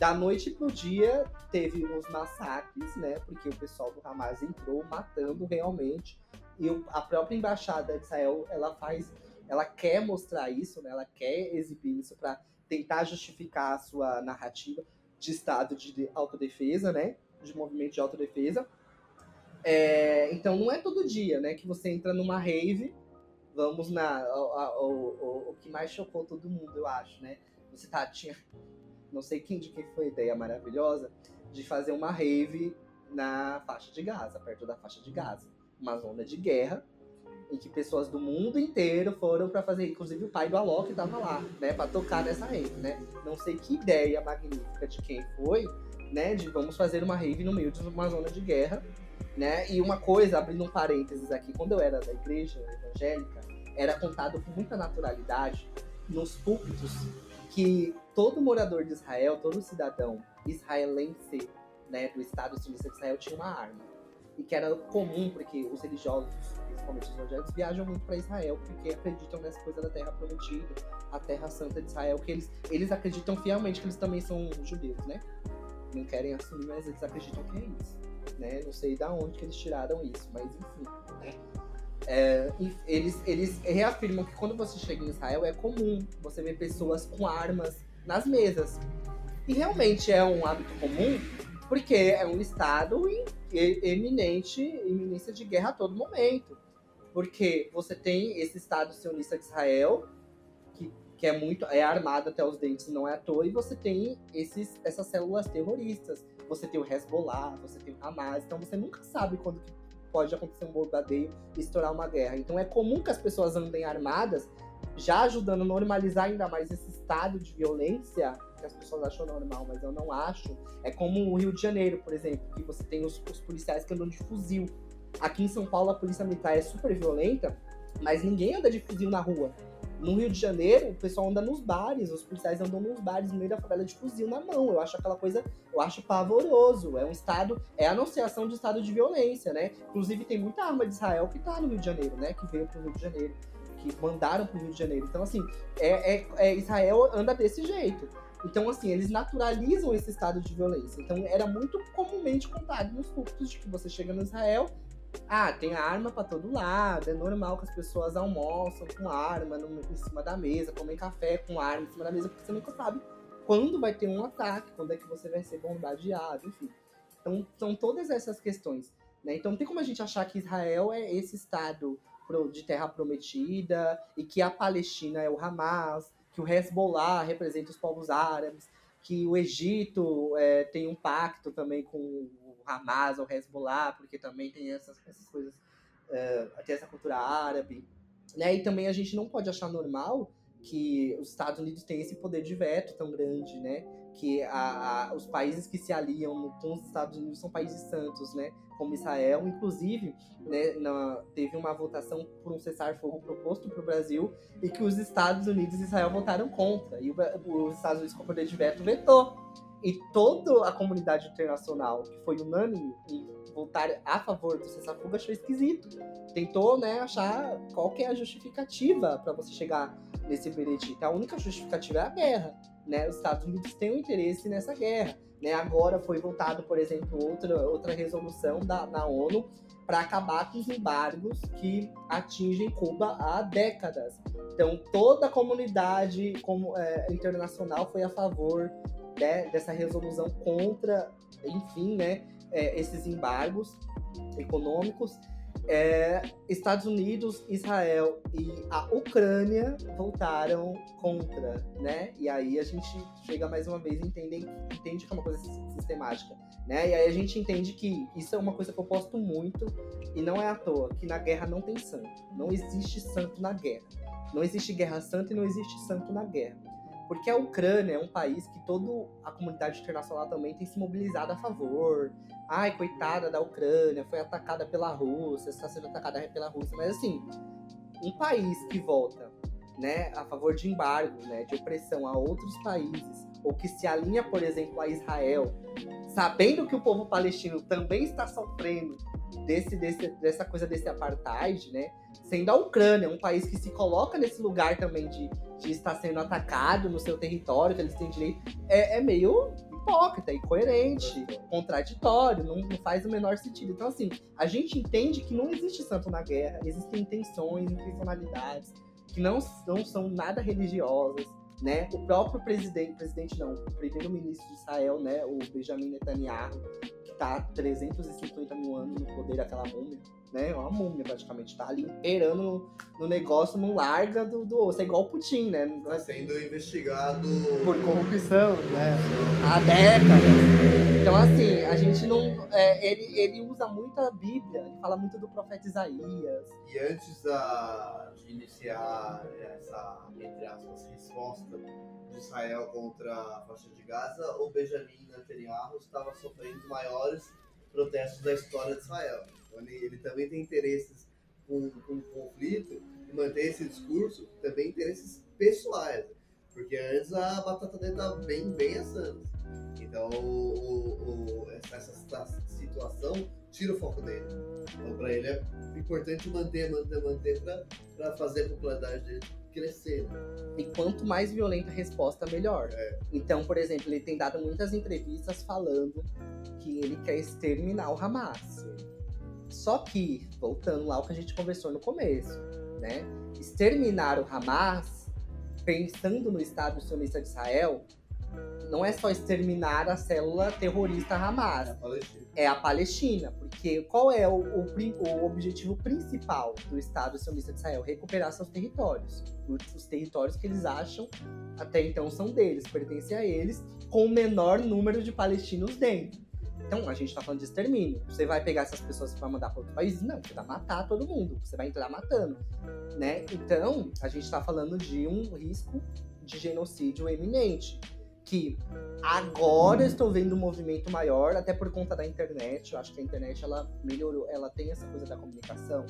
da noite pro dia teve uns massacres, né? Porque o pessoal do Hamas entrou matando realmente. E a própria embaixada de Israel, ela faz, ela quer mostrar isso, né? Ela quer exibir isso para tentar justificar a sua narrativa de estado de autodefesa, né? De movimento de autodefesa. É, então não é todo dia, né, que você entra numa rave. Vamos na. O, o, o, o que mais chocou todo mundo, eu acho, né? Você tá, tinha não sei quem de quem foi a ideia maravilhosa, de fazer uma rave na faixa de Gaza, perto da faixa de Gaza. Uma zona de guerra, em que pessoas do mundo inteiro foram para fazer, inclusive o pai do Alok estava lá, né, para tocar nessa rave, né? Não sei que ideia magnífica de quem foi, né, de vamos fazer uma rave no meio de uma zona de guerra, né? E uma coisa, abrindo um parênteses aqui, quando eu era da igreja evangélica, era contado com muita naturalidade nos púlpitos que todo morador de Israel, todo cidadão israelense né, do Estado sionista de Israel tinha uma arma. E que era comum, porque os religiosos, principalmente os evangélicos, viajam muito para Israel, porque acreditam nessa coisa da Terra Prometida, a Terra Santa de Israel, que eles, eles acreditam fielmente que eles também são judeus, né? Não querem assumir, mas eles acreditam que é isso. Né? Não sei da onde que eles tiraram isso, mas enfim. Né? É, eles, eles reafirmam que quando você chega em Israel é comum você ver pessoas com armas nas mesas. E realmente é um hábito comum, porque é um estado em eminente, iminência de guerra a todo momento. Porque você tem esse estado sionista de Israel, que, que é muito é armado até os dentes, não é à toa, e você tem esses, essas células terroristas. Você tem o Hezbollah, você tem o Hamas, então você nunca sabe quando que pode acontecer um bombardeio e estourar uma guerra. Então é comum que as pessoas andem armadas, já ajudando a normalizar ainda mais esse estado de violência que as pessoas acham normal, mas eu não acho. É como o Rio de Janeiro, por exemplo, que você tem os, os policiais que andam de fuzil. Aqui em São Paulo a polícia militar é super violenta, mas ninguém anda de fuzil na rua. No Rio de Janeiro, o pessoal anda nos bares, os policiais andam nos bares no meio da favela de fuzil na mão. Eu acho aquela coisa, eu acho pavoroso. É um estado, é a anunciação de estado de violência, né? Inclusive tem muita arma de Israel que tá no Rio de Janeiro, né? Que veio pro Rio de Janeiro, que mandaram pro Rio de Janeiro. Então, assim, é, é, é Israel anda desse jeito. Então, assim, eles naturalizam esse estado de violência. Então, era muito comumente contado nos cultos de que você chega no Israel, ah, tem arma para todo lado, é normal que as pessoas almoçam com arma no, em cima da mesa, comem café com arma em cima da mesa, porque você nunca sabe quando vai ter um ataque, quando é que você vai ser bombardeado, enfim. Então, são todas essas questões. Né? Então, não tem como a gente achar que Israel é esse estado de terra prometida e que a Palestina é o Hamas, que o Hezbollah representa os povos árabes, que o Egito é, tem um pacto também com Hamas ou Hezbollah, porque também tem essas, essas coisas, é, tem essa cultura árabe. Né? E também a gente não pode achar normal que os Estados Unidos têm esse poder de veto tão grande, né? Que a, a, os países que se aliam com os Estados Unidos são países santos, né? Como Israel, inclusive, né, na, teve uma votação por um cessar-fogo proposto para o Brasil e que os Estados Unidos e Israel votaram contra. E o, os Estados Unidos, com o poder de veto, vetou. E toda a comunidade internacional, que foi unânime em votar a favor do cessar-fogo, achou esquisito. Tentou né, achar qual que é a justificativa para você chegar nesse veredito. A única justificativa é a guerra. Né? Os Estados Unidos têm um interesse nessa guerra. Né? Agora foi votado, por exemplo, outra, outra resolução da, da ONU para acabar com os embargos que atingem Cuba há décadas. Então, toda a comunidade como, é, internacional foi a favor né, dessa resolução contra, enfim, né, é, esses embargos econômicos. É, Estados Unidos, Israel e a Ucrânia voltaram contra, né? E aí a gente chega mais uma vez e entende, entende que é uma coisa sistemática, né? E aí a gente entende que isso é uma coisa que eu posto muito e não é à toa, que na guerra não tem santo. Não existe santo na guerra. Não existe guerra santa e não existe santo na guerra. Porque a Ucrânia é um país que toda a comunidade internacional também tem se mobilizado a favor. Ai, coitada da Ucrânia, foi atacada pela Rússia, está sendo atacada pela Rússia. Mas assim, um país que volta né, a favor de embargo, né, de opressão a outros países, ou que se alinha, por exemplo, a Israel, sabendo que o povo palestino também está sofrendo desse, desse, dessa coisa desse apartheid, né? Sendo a Ucrânia um país que se coloca nesse lugar também de, de estar sendo atacado no seu território, que eles têm direito, é, é meio hipócrita, incoerente, contraditório, não, não, faz o menor sentido. Então, assim, a gente entende que não existe santo na guerra, existem intenções, intencionalidades, que não, não são nada religiosas, né? O próprio presidente, presidente não, o primeiro-ministro de Israel, né, o Benjamin Netanyahu, há 350 mil anos no poder daquela múmia, né? É uma múmia praticamente, tá ali imperando no, no, negócio, não larga do, do osso. É igual o Putin, né?
Tá sendo investigado
por corrupção, né? Há décadas. Então, assim, a gente não. É, ele, ele usa muito a Bíblia, ele fala muito do profeta Isaías.
E antes da, de iniciar essa, entre aspas, resposta de Israel contra a faixa de Gaza, o Benjamin Netanyahu estava sofrendo os maiores protestos da história de Israel. Ele, ele também tem interesses com, com o conflito e manter esse discurso, também interesses pessoais. Porque antes a batata dele tá bem, bem assando. Então, o, o, essa, essa, situação tira o foco dele. Então, para ele é importante manter, manter, manter para fazer a popularidade dele crescer. Né?
E quanto mais violenta a resposta, melhor. É. Então, por exemplo, ele tem dado muitas entrevistas falando que ele quer exterminar o Hamas. Só que, voltando lá ao que a gente conversou no começo, né? Exterminar o Hamas, pensando no Estado sionista de Israel, não é só exterminar a célula terrorista Hamas. É a Palestina. É a Palestina porque qual é o, o, o, objetivo principal do Estado sionista de Israel? Recuperar seus territórios. Os territórios que eles acham até então são deles, pertencem a eles, com o menor número de palestinos dentro. Então, a gente está falando de extermínio. Você vai pegar essas pessoas para mandar para outro país? Não, você vai matar todo mundo. Você vai entrar matando, né? Então, a gente está falando de um risco de genocídio eminente. Que agora estou vendo um movimento maior, até por conta da internet. Eu acho que a internet ela melhorou, ela tem essa coisa da comunicação.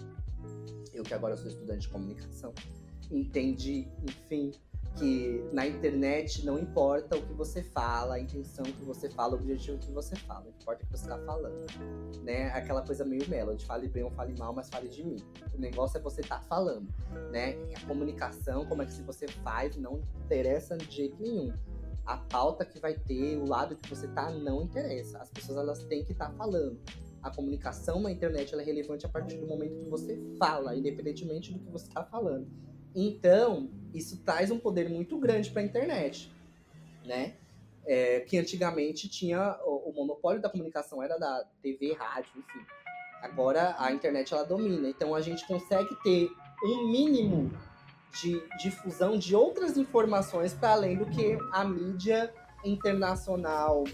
Eu que agora sou estudante de comunicação, entende, enfim, que na internet não importa o que você fala, a intenção que você fala, o objetivo que você fala, não importa o que você está falando, né? Aquela coisa meio melody, fale bem ou fale mal, mas fale de mim. O negócio é você estar tá falando, né? A comunicação, como é que você faz, não interessa de jeito nenhum. A pauta que vai ter, o lado que você tá, não interessa. As pessoas elas têm que estar tá falando. A comunicação na internet é relevante a partir do momento que você fala, independentemente do que você está falando. Então, isso traz um poder muito grande para a internet, né? É, que antigamente tinha o, o, monopólio da comunicação era da TV, rádio, enfim. Agora a internet ela domina, então a gente consegue ter um mínimo de difusão de outras informações para além do que a mídia internacional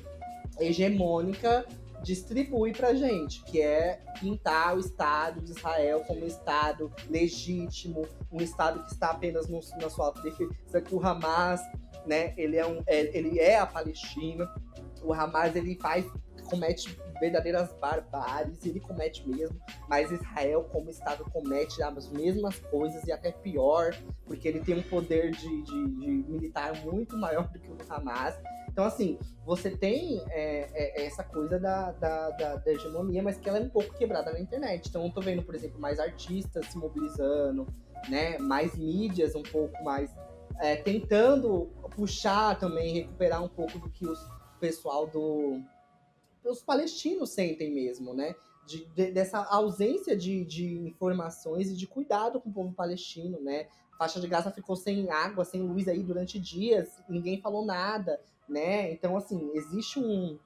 hegemônica distribui pra gente, que é pintar o Estado de Israel como um Estado legítimo, um Estado que está apenas no, na sua defesa, que o Hamas, né, ele é, um, é, ele é a Palestina, o Hamas, ele faz, comete verdadeiras barbáries, ele comete mesmo, mas Israel, como Estado, comete as mesmas coisas e até pior, porque ele tem um poder de, de, de militar muito maior do que o Hamas. Então, assim, você tem é, é, essa coisa da, da, da, da, hegemonia, mas que ela é um pouco quebrada na internet. Então, eu tô vendo, por exemplo, mais artistas se mobilizando, né? Mais mídias um pouco mais é, tentando puxar também, recuperar um pouco do que os pessoal do os palestinos sentem mesmo, né? De, de, dessa ausência de, de informações e de cuidado com o povo palestino, né? A faixa de Gaza ficou sem água, sem luz aí durante dias, ninguém falou nada né? Então, assim, existe um,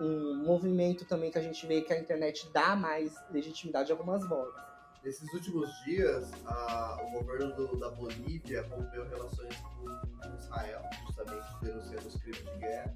um movimento também que a gente vê que a internet dá mais legitimidade a algumas vozes.
Nesses últimos dias, a, o governo do, da Bolívia rompeu relações com, Israel, justamente denunciando os crimes de guerra,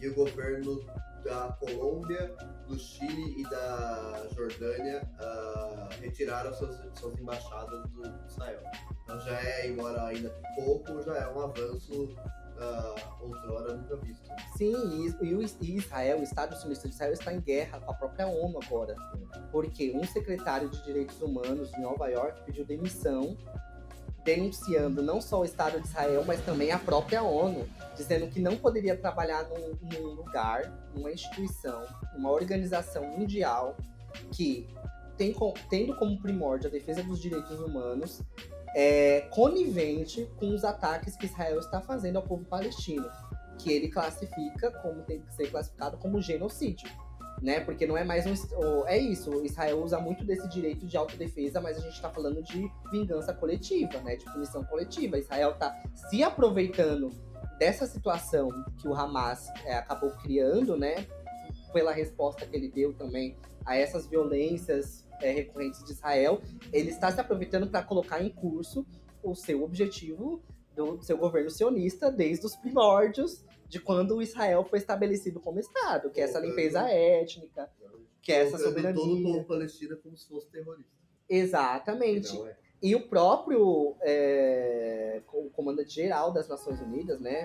e o governo da Colômbia, do Chile e da Jordânia uh, retiraram suas, suas embaixadas do Israel. Então já é, embora ainda pouco, já é um avanço uh, outrora nunca visto.
Sim, e, e Israel, o Estado sionista de Israel está em guerra com a própria ONU agora. Porque um secretário de Direitos Humanos de Nova York pediu demissão denunciando não só o Estado de Israel, mas também a própria ONU, dizendo que não poderia trabalhar num, num lugar, numa instituição, numa organização mundial que tem, tendo como primórdio a defesa dos direitos humanos, é, conivente com os ataques que Israel está fazendo ao povo palestino, que ele classifica como tem que ser classificado como genocídio. Né? Porque não é mais um. É isso, Israel usa muito desse direito de autodefesa, mas a gente está falando de vingança coletiva, né? De punição coletiva. Israel está se aproveitando dessa situação que o Hamas é, acabou criando, né? Pela resposta que ele deu também a essas violências é, recorrentes de Israel, ele está se aproveitando para colocar em curso o seu objetivo do seu governo sionista desde os primórdios de quando o Israel foi estabelecido como Estado, que é essa limpeza étnica, que é essa soberania.
todo o povo palestino como se fosse terrorista.
Exatamente. É. E o próprio é, comandante-geral das Nações Unidas, né,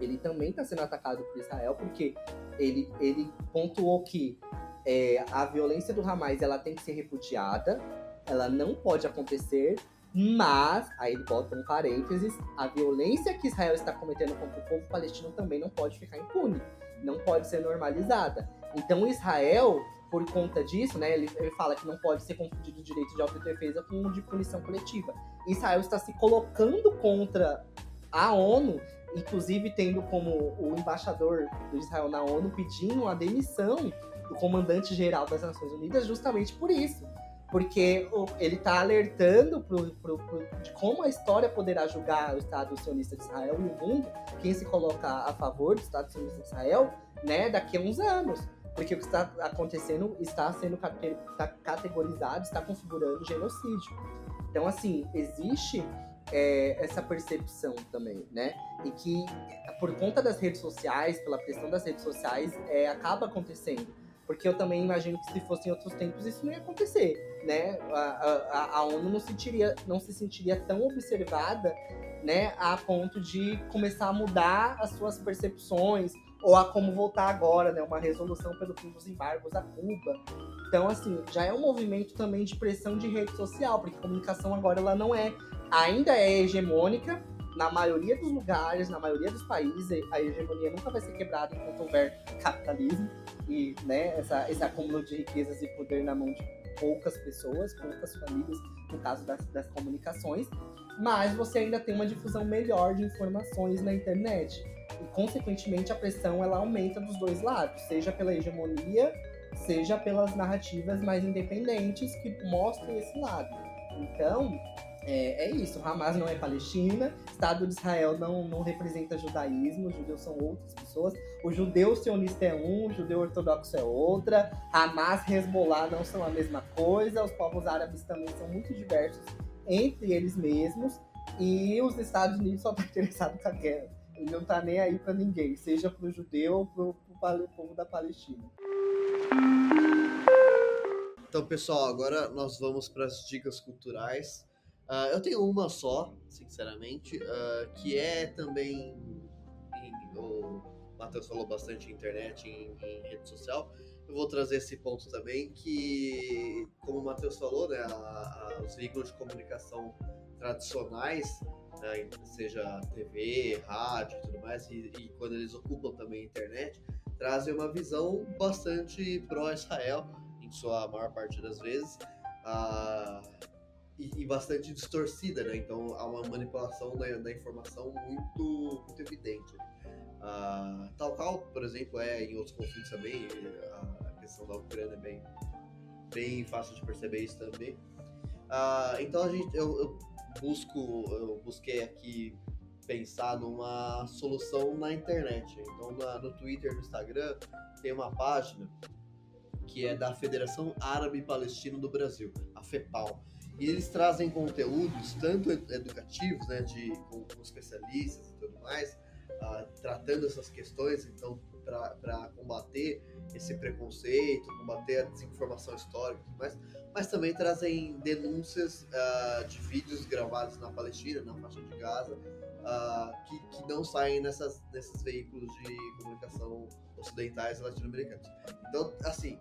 ele também está sendo atacado por Israel, porque ele, ele pontuou que é, a violência do Hamas ela tem que ser repudiada, ela não pode acontecer, mas, aí ele bota um parênteses, a violência que Israel está cometendo contra o povo palestino também não pode ficar impune, não pode ser normalizada. Então Israel, por conta disso, né, ele, ele fala que não pode ser confundido o direito de autodefesa com o de punição coletiva. Israel está se colocando contra a ONU, inclusive tendo como o embaixador do Israel na ONU pedindo a demissão do comandante-geral das Nações Unidas justamente por isso. Porque ele está alertando pro, pro, pro, de como a história poderá julgar o Estado sionista de Israel e o mundo, quem se coloca a favor do Estado sionista de Israel, né, daqui a uns anos. Porque o que está acontecendo está sendo tá categorizado, está configurando genocídio. Então, assim, existe é, essa percepção também, né? E que, por conta das redes sociais, pela pressão das redes sociais, é, acaba acontecendo. Porque eu também imagino que se fossem outros tempos isso não ia acontecer, né? A, a, a ONU não, sentiria, não se sentiria tão observada, né? A ponto de começar a mudar as suas percepções ou a como voltar agora, né? Uma resolução pelo fim dos embargos a Cuba. Então, assim, já é um movimento também de pressão de rede social, porque a comunicação agora ela não é ainda é hegemônica na maioria dos lugares, na maioria dos países, a hegemonia nunca vai ser quebrada enquanto houver capitalismo e né, essa, esse acúmulo de riquezas e poder na mão de poucas pessoas, poucas famílias, no caso das, das comunicações, mas você ainda tem uma difusão melhor de informações na internet. E, consequentemente, a pressão ela aumenta dos dois lados, seja pela hegemonia, seja pelas narrativas mais independentes que mostrem esse lado. Então, é, é, isso, Hamas não é Palestina, Estado de Israel não, não representa judaísmo, os judeus são outras pessoas, o judeu sionista é um, o judeu ortodoxo é outra, Hamas e Hezbollah não são a mesma coisa, os povos árabes também são muito diversos entre eles mesmos, e os Estados Unidos só estão tá interessados com a guerra. Ele não está nem aí para ninguém, seja para o judeu ou para o povo da Palestina.
Então, pessoal, agora nós vamos para as dicas culturais. Uh, eu tenho uma só, sinceramente, uh, que é também. Em, o Matheus falou bastante em internet, em, em, rede social. Eu vou trazer esse ponto também, que, como o Matheus falou, né, a, a, os veículos de comunicação tradicionais, né, seja TV, rádio e tudo mais, e, e quando eles ocupam também a internet, trazem uma visão bastante pró-Israel, em sua maior parte das vezes. E, e, bastante distorcida, né? Então há uma manipulação da, da informação muito, muito evidente. Tal qual, por exemplo, é em outros conflitos também, a questão da Ucrânia é bem, bem fácil de perceber isso também. Então a gente, eu, eu, busco, eu busquei aqui pensar numa solução na internet. Então na, no Twitter, no Instagram, tem uma página que é da Federação Árabe Palestina do Brasil, a FEPAL. E eles trazem conteúdos, tanto educativos, né, de, com, com especialistas e tudo mais, uh, tratando essas questões, então, para combater esse preconceito, combater a desinformação histórica e tudo mais, mas também trazem denúncias uh, de vídeos gravados na Palestina, na faixa de Gaza, uh, que, que não saem nessas, nesses veículos de comunicação ocidentais e latino-americanos. Então, assim,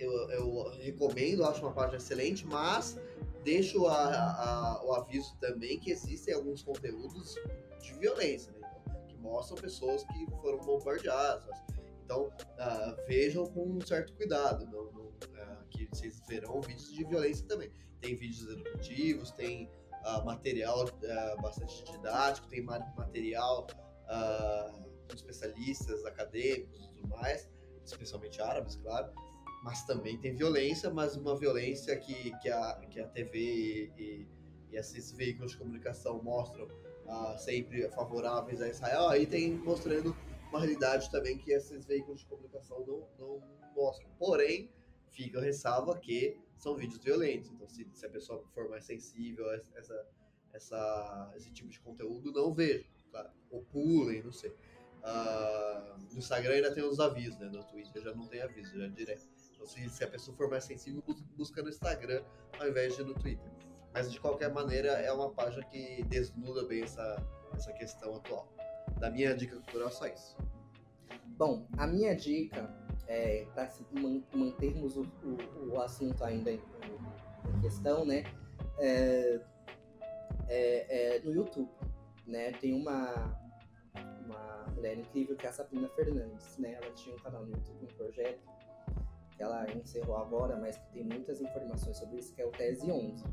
eu, eu recomendo, acho uma página excelente, mas deixo a, a, o aviso também que existem alguns conteúdos de violência, né? então, que mostram pessoas que foram bombardeadas. Então, uh, vejam com um certo cuidado, não, não, uh, que vocês verão vídeos de violência também. Tem vídeos educativos, tem uh, material bastante didático, tem material com especialistas, acadêmicos e tudo mais, especialmente árabes, claro mas também tem violência, mas uma violência que, que, a, que a TV e, e esses veículos de comunicação mostram uh, sempre favoráveis a Israel, aí tem mostrando uma realidade também que esses veículos de comunicação não, não mostram. Porém, fica ressalva que são vídeos violentos, então se, se a pessoa for mais sensível a essa, essa, esse tipo de conteúdo, não veja, claro, ou pulem, não sei. Uh, no Instagram ainda tem os avisos, né? No Twitter já não tem aviso, já é direto. Então, se, se a pessoa for mais sensível, busca no Instagram ao invés de no Twitter. Mas de qualquer maneira, é uma página que desnuda bem essa, essa questão atual. Da minha dica cultural, só isso.
Bom, a minha dica é para mantermos o, o, o, assunto ainda em, em questão, né? É, é, é, no YouTube, né? Tem uma uma mulher incrível que é a Sabrina Fernandes, né? Ela tinha um canal no YouTube, um projeto que ela encerrou agora, mas que tem muitas informações sobre isso, que é o Tese 11.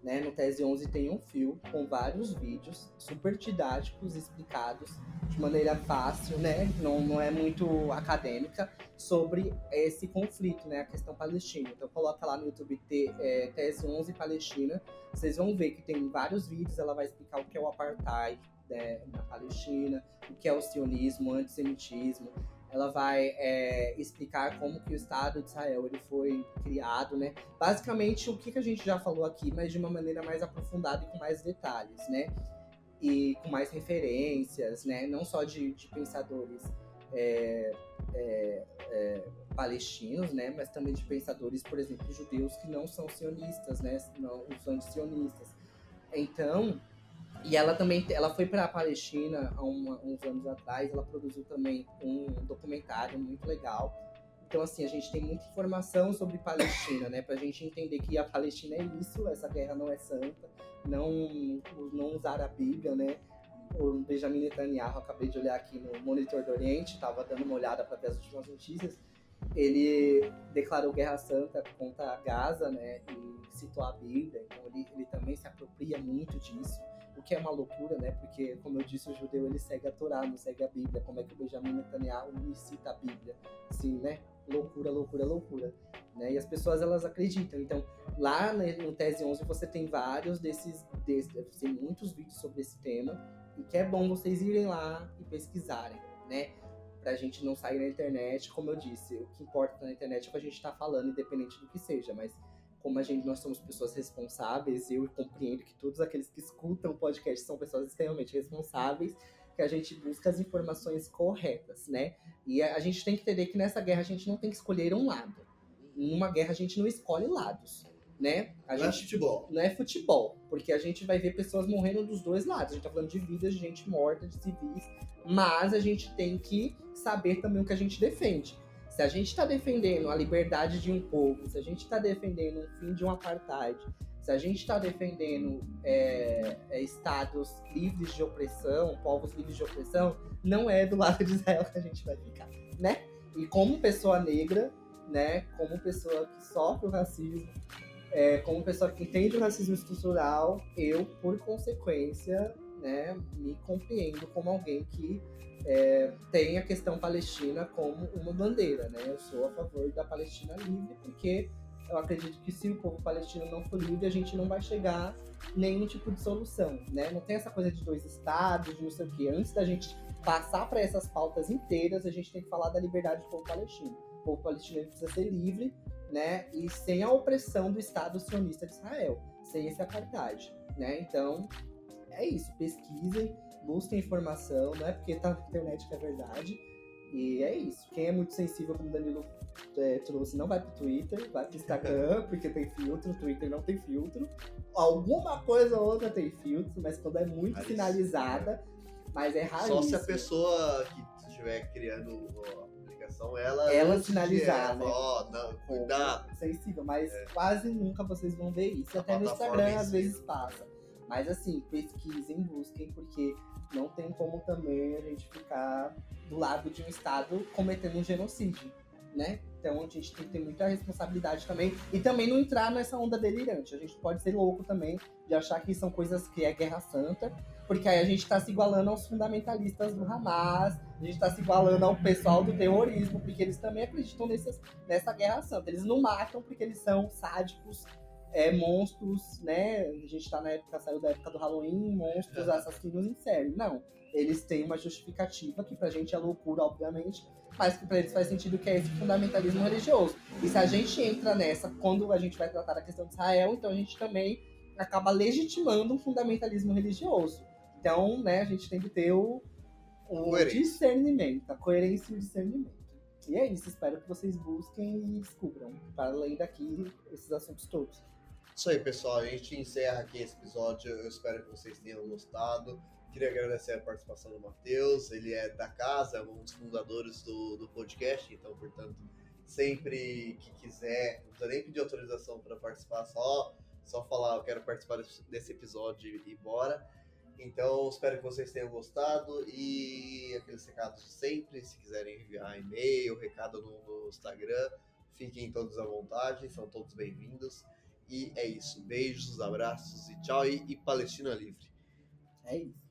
Né? No Tese 11 tem um fio com vários vídeos super didáticos, explicados de maneira fácil, né? não, não é muito acadêmica, sobre esse conflito, né? a questão palestina. Então coloca lá no YouTube te, é, Tese 11 Palestina, vocês vão ver que tem vários vídeos, ela vai explicar o que é o apartheid né, na Palestina, o que é o sionismo, o antissemitismo, ela vai é, explicar como que o Estado de Israel ele foi criado, né? Basicamente o que, que a gente já falou aqui, mas de uma maneira mais aprofundada e com mais detalhes, né? E com mais referências, né? Não só de, de pensadores é, é, é palestinos, né? Mas também de pensadores, por exemplo, judeus que não são sionistas, né? Não os antisionistas. Então, e ela também ela foi para a Palestina há uns anos atrás. Ela produziu também um documentário muito legal, Então, assim, a gente tem muita informação sobre Palestina, né? Pra gente entender que a Palestina é isso, essa guerra não é santa, não, não usar a Bíblia, né? O Benjamin Netanyahu, acabei de olhar aqui no Monitor do Oriente, tava dando uma olhada para ver as últimas notícias. Ele declarou guerra santa contra Gaza, né? E citou a Bíblia, então ele, ele também se apropria muito disso que é uma loucura, né? Porque, como eu disse, o judeu ele segue a Torá, não segue a Bíblia. Como é que o Benjamin Netanyahu não cita a Bíblia? Sim, né? Loucura, loucura, loucura. Né? E as pessoas elas acreditam. Então, lá no Tese 11 você tem vários desses, desses tem muitos vídeos sobre esse tema e que é bom vocês irem lá e pesquisarem, né? Pra gente não sair na internet, como eu disse, o que importa na internet é o que a gente tá falando, independente do que seja, mas como a gente, nós somos pessoas responsáveis, eu compreendo que todos aqueles que escutam o podcast são pessoas extremamente responsáveis, que a gente busca as informações corretas, né? E a, a gente tem que entender que nessa guerra a gente não tem que escolher um lado. Em uma guerra a gente não escolhe lados, né? A
não
gente,
é futebol.
Não é futebol, porque a gente vai ver pessoas morrendo dos dois lados. A gente tá falando de vidas de gente morta, de civis, mas a gente tem que saber também o que a gente defende. Se a gente está defendendo a liberdade de um povo, se a gente está defendendo o fim de um apartheid, se a gente está defendendo é, é, estados livres de opressão, povos livres de opressão, não é do lado de Israel que a gente vai ficar, né? E como pessoa negra, né, como pessoa que sofre o racismo, é, como pessoa que entende o racismo estrutural, eu, por consequência, né, me compreendo como alguém que é, tem a questão palestina como uma bandeira, né? Eu sou a favor da Palestina livre, porque eu acredito que se o povo palestino não for livre, a gente não vai chegar nenhum tipo de solução, né? Não tem essa coisa de dois estados, de não sei o quê. Antes da gente passar para essas pautas inteiras, a gente tem que falar da liberdade do povo palestino. O povo palestino precisa ser livre, né? E sem a opressão do Estado sionista de Israel, sem esse apartheid, né? Então, é isso. Pesquisem busquem informação, não é porque tá na internet que é verdade. E é isso. Quem é muito sensível, como o Danilo é, trouxe, não vai pro Twitter, vai pro Instagram, porque tem filtro, o Twitter não tem filtro. Alguma coisa ou outra tem filtro, mas quando é muito finalizada, mas é raríssimo.
Só se a pessoa que estiver criando a aplicação, ela...
Ela sinalizar, né?
Ó, não, cuidado.
Sensível, mas é. quase nunca vocês vão ver isso. A Até no Instagram, às vezes, passa. Mas assim, pesquisem, busquem, porque não tem como também a gente ficar do lado de um Estado cometendo um genocídio, né? Então a gente tem que ter muita responsabilidade também e também não entrar nessa onda delirante. A gente pode ser louco também de achar que são coisas que é guerra santa, porque aí a gente está se igualando aos fundamentalistas do Hamas, a gente está se igualando ao pessoal do terrorismo, porque eles também acreditam nessas, nessa guerra santa. Eles não matam porque eles são sádicos, é, monstros, né? A gente tá na época, saiu da época do Halloween, monstros assassinos em série. Não. Eles têm uma justificativa, que pra gente é loucura, obviamente, mas que pra eles faz sentido que é esse fundamentalismo religioso. E se a gente entra nessa, quando a gente vai tratar da questão de Israel, então a gente também acaba legitimando um fundamentalismo religioso. Então, né, a gente tem que ter o, o discernimento, a coerência e o discernimento. E é isso, espero que vocês busquem e descubram, para além daqui, esses assuntos todos.
Isso aí, pessoal. A gente encerra aqui esse episódio. Eu espero que vocês tenham gostado. Queria agradecer a participação do Matheus. Ele é da casa, um dos fundadores do, do podcast. Então, portanto, sempre que quiser, não precisa nem pedir autorização para participar, só, só falar, eu quero participar desse episódio e bora. Então, espero que vocês tenham gostado e aqueles recados sempre, se quiserem enviar e-mail, recado no, no Instagram, fiquem todos à vontade, são todos bem-vindos. E é isso. Beijos, abraços e tchau. E, e Palestina livre.
É isso.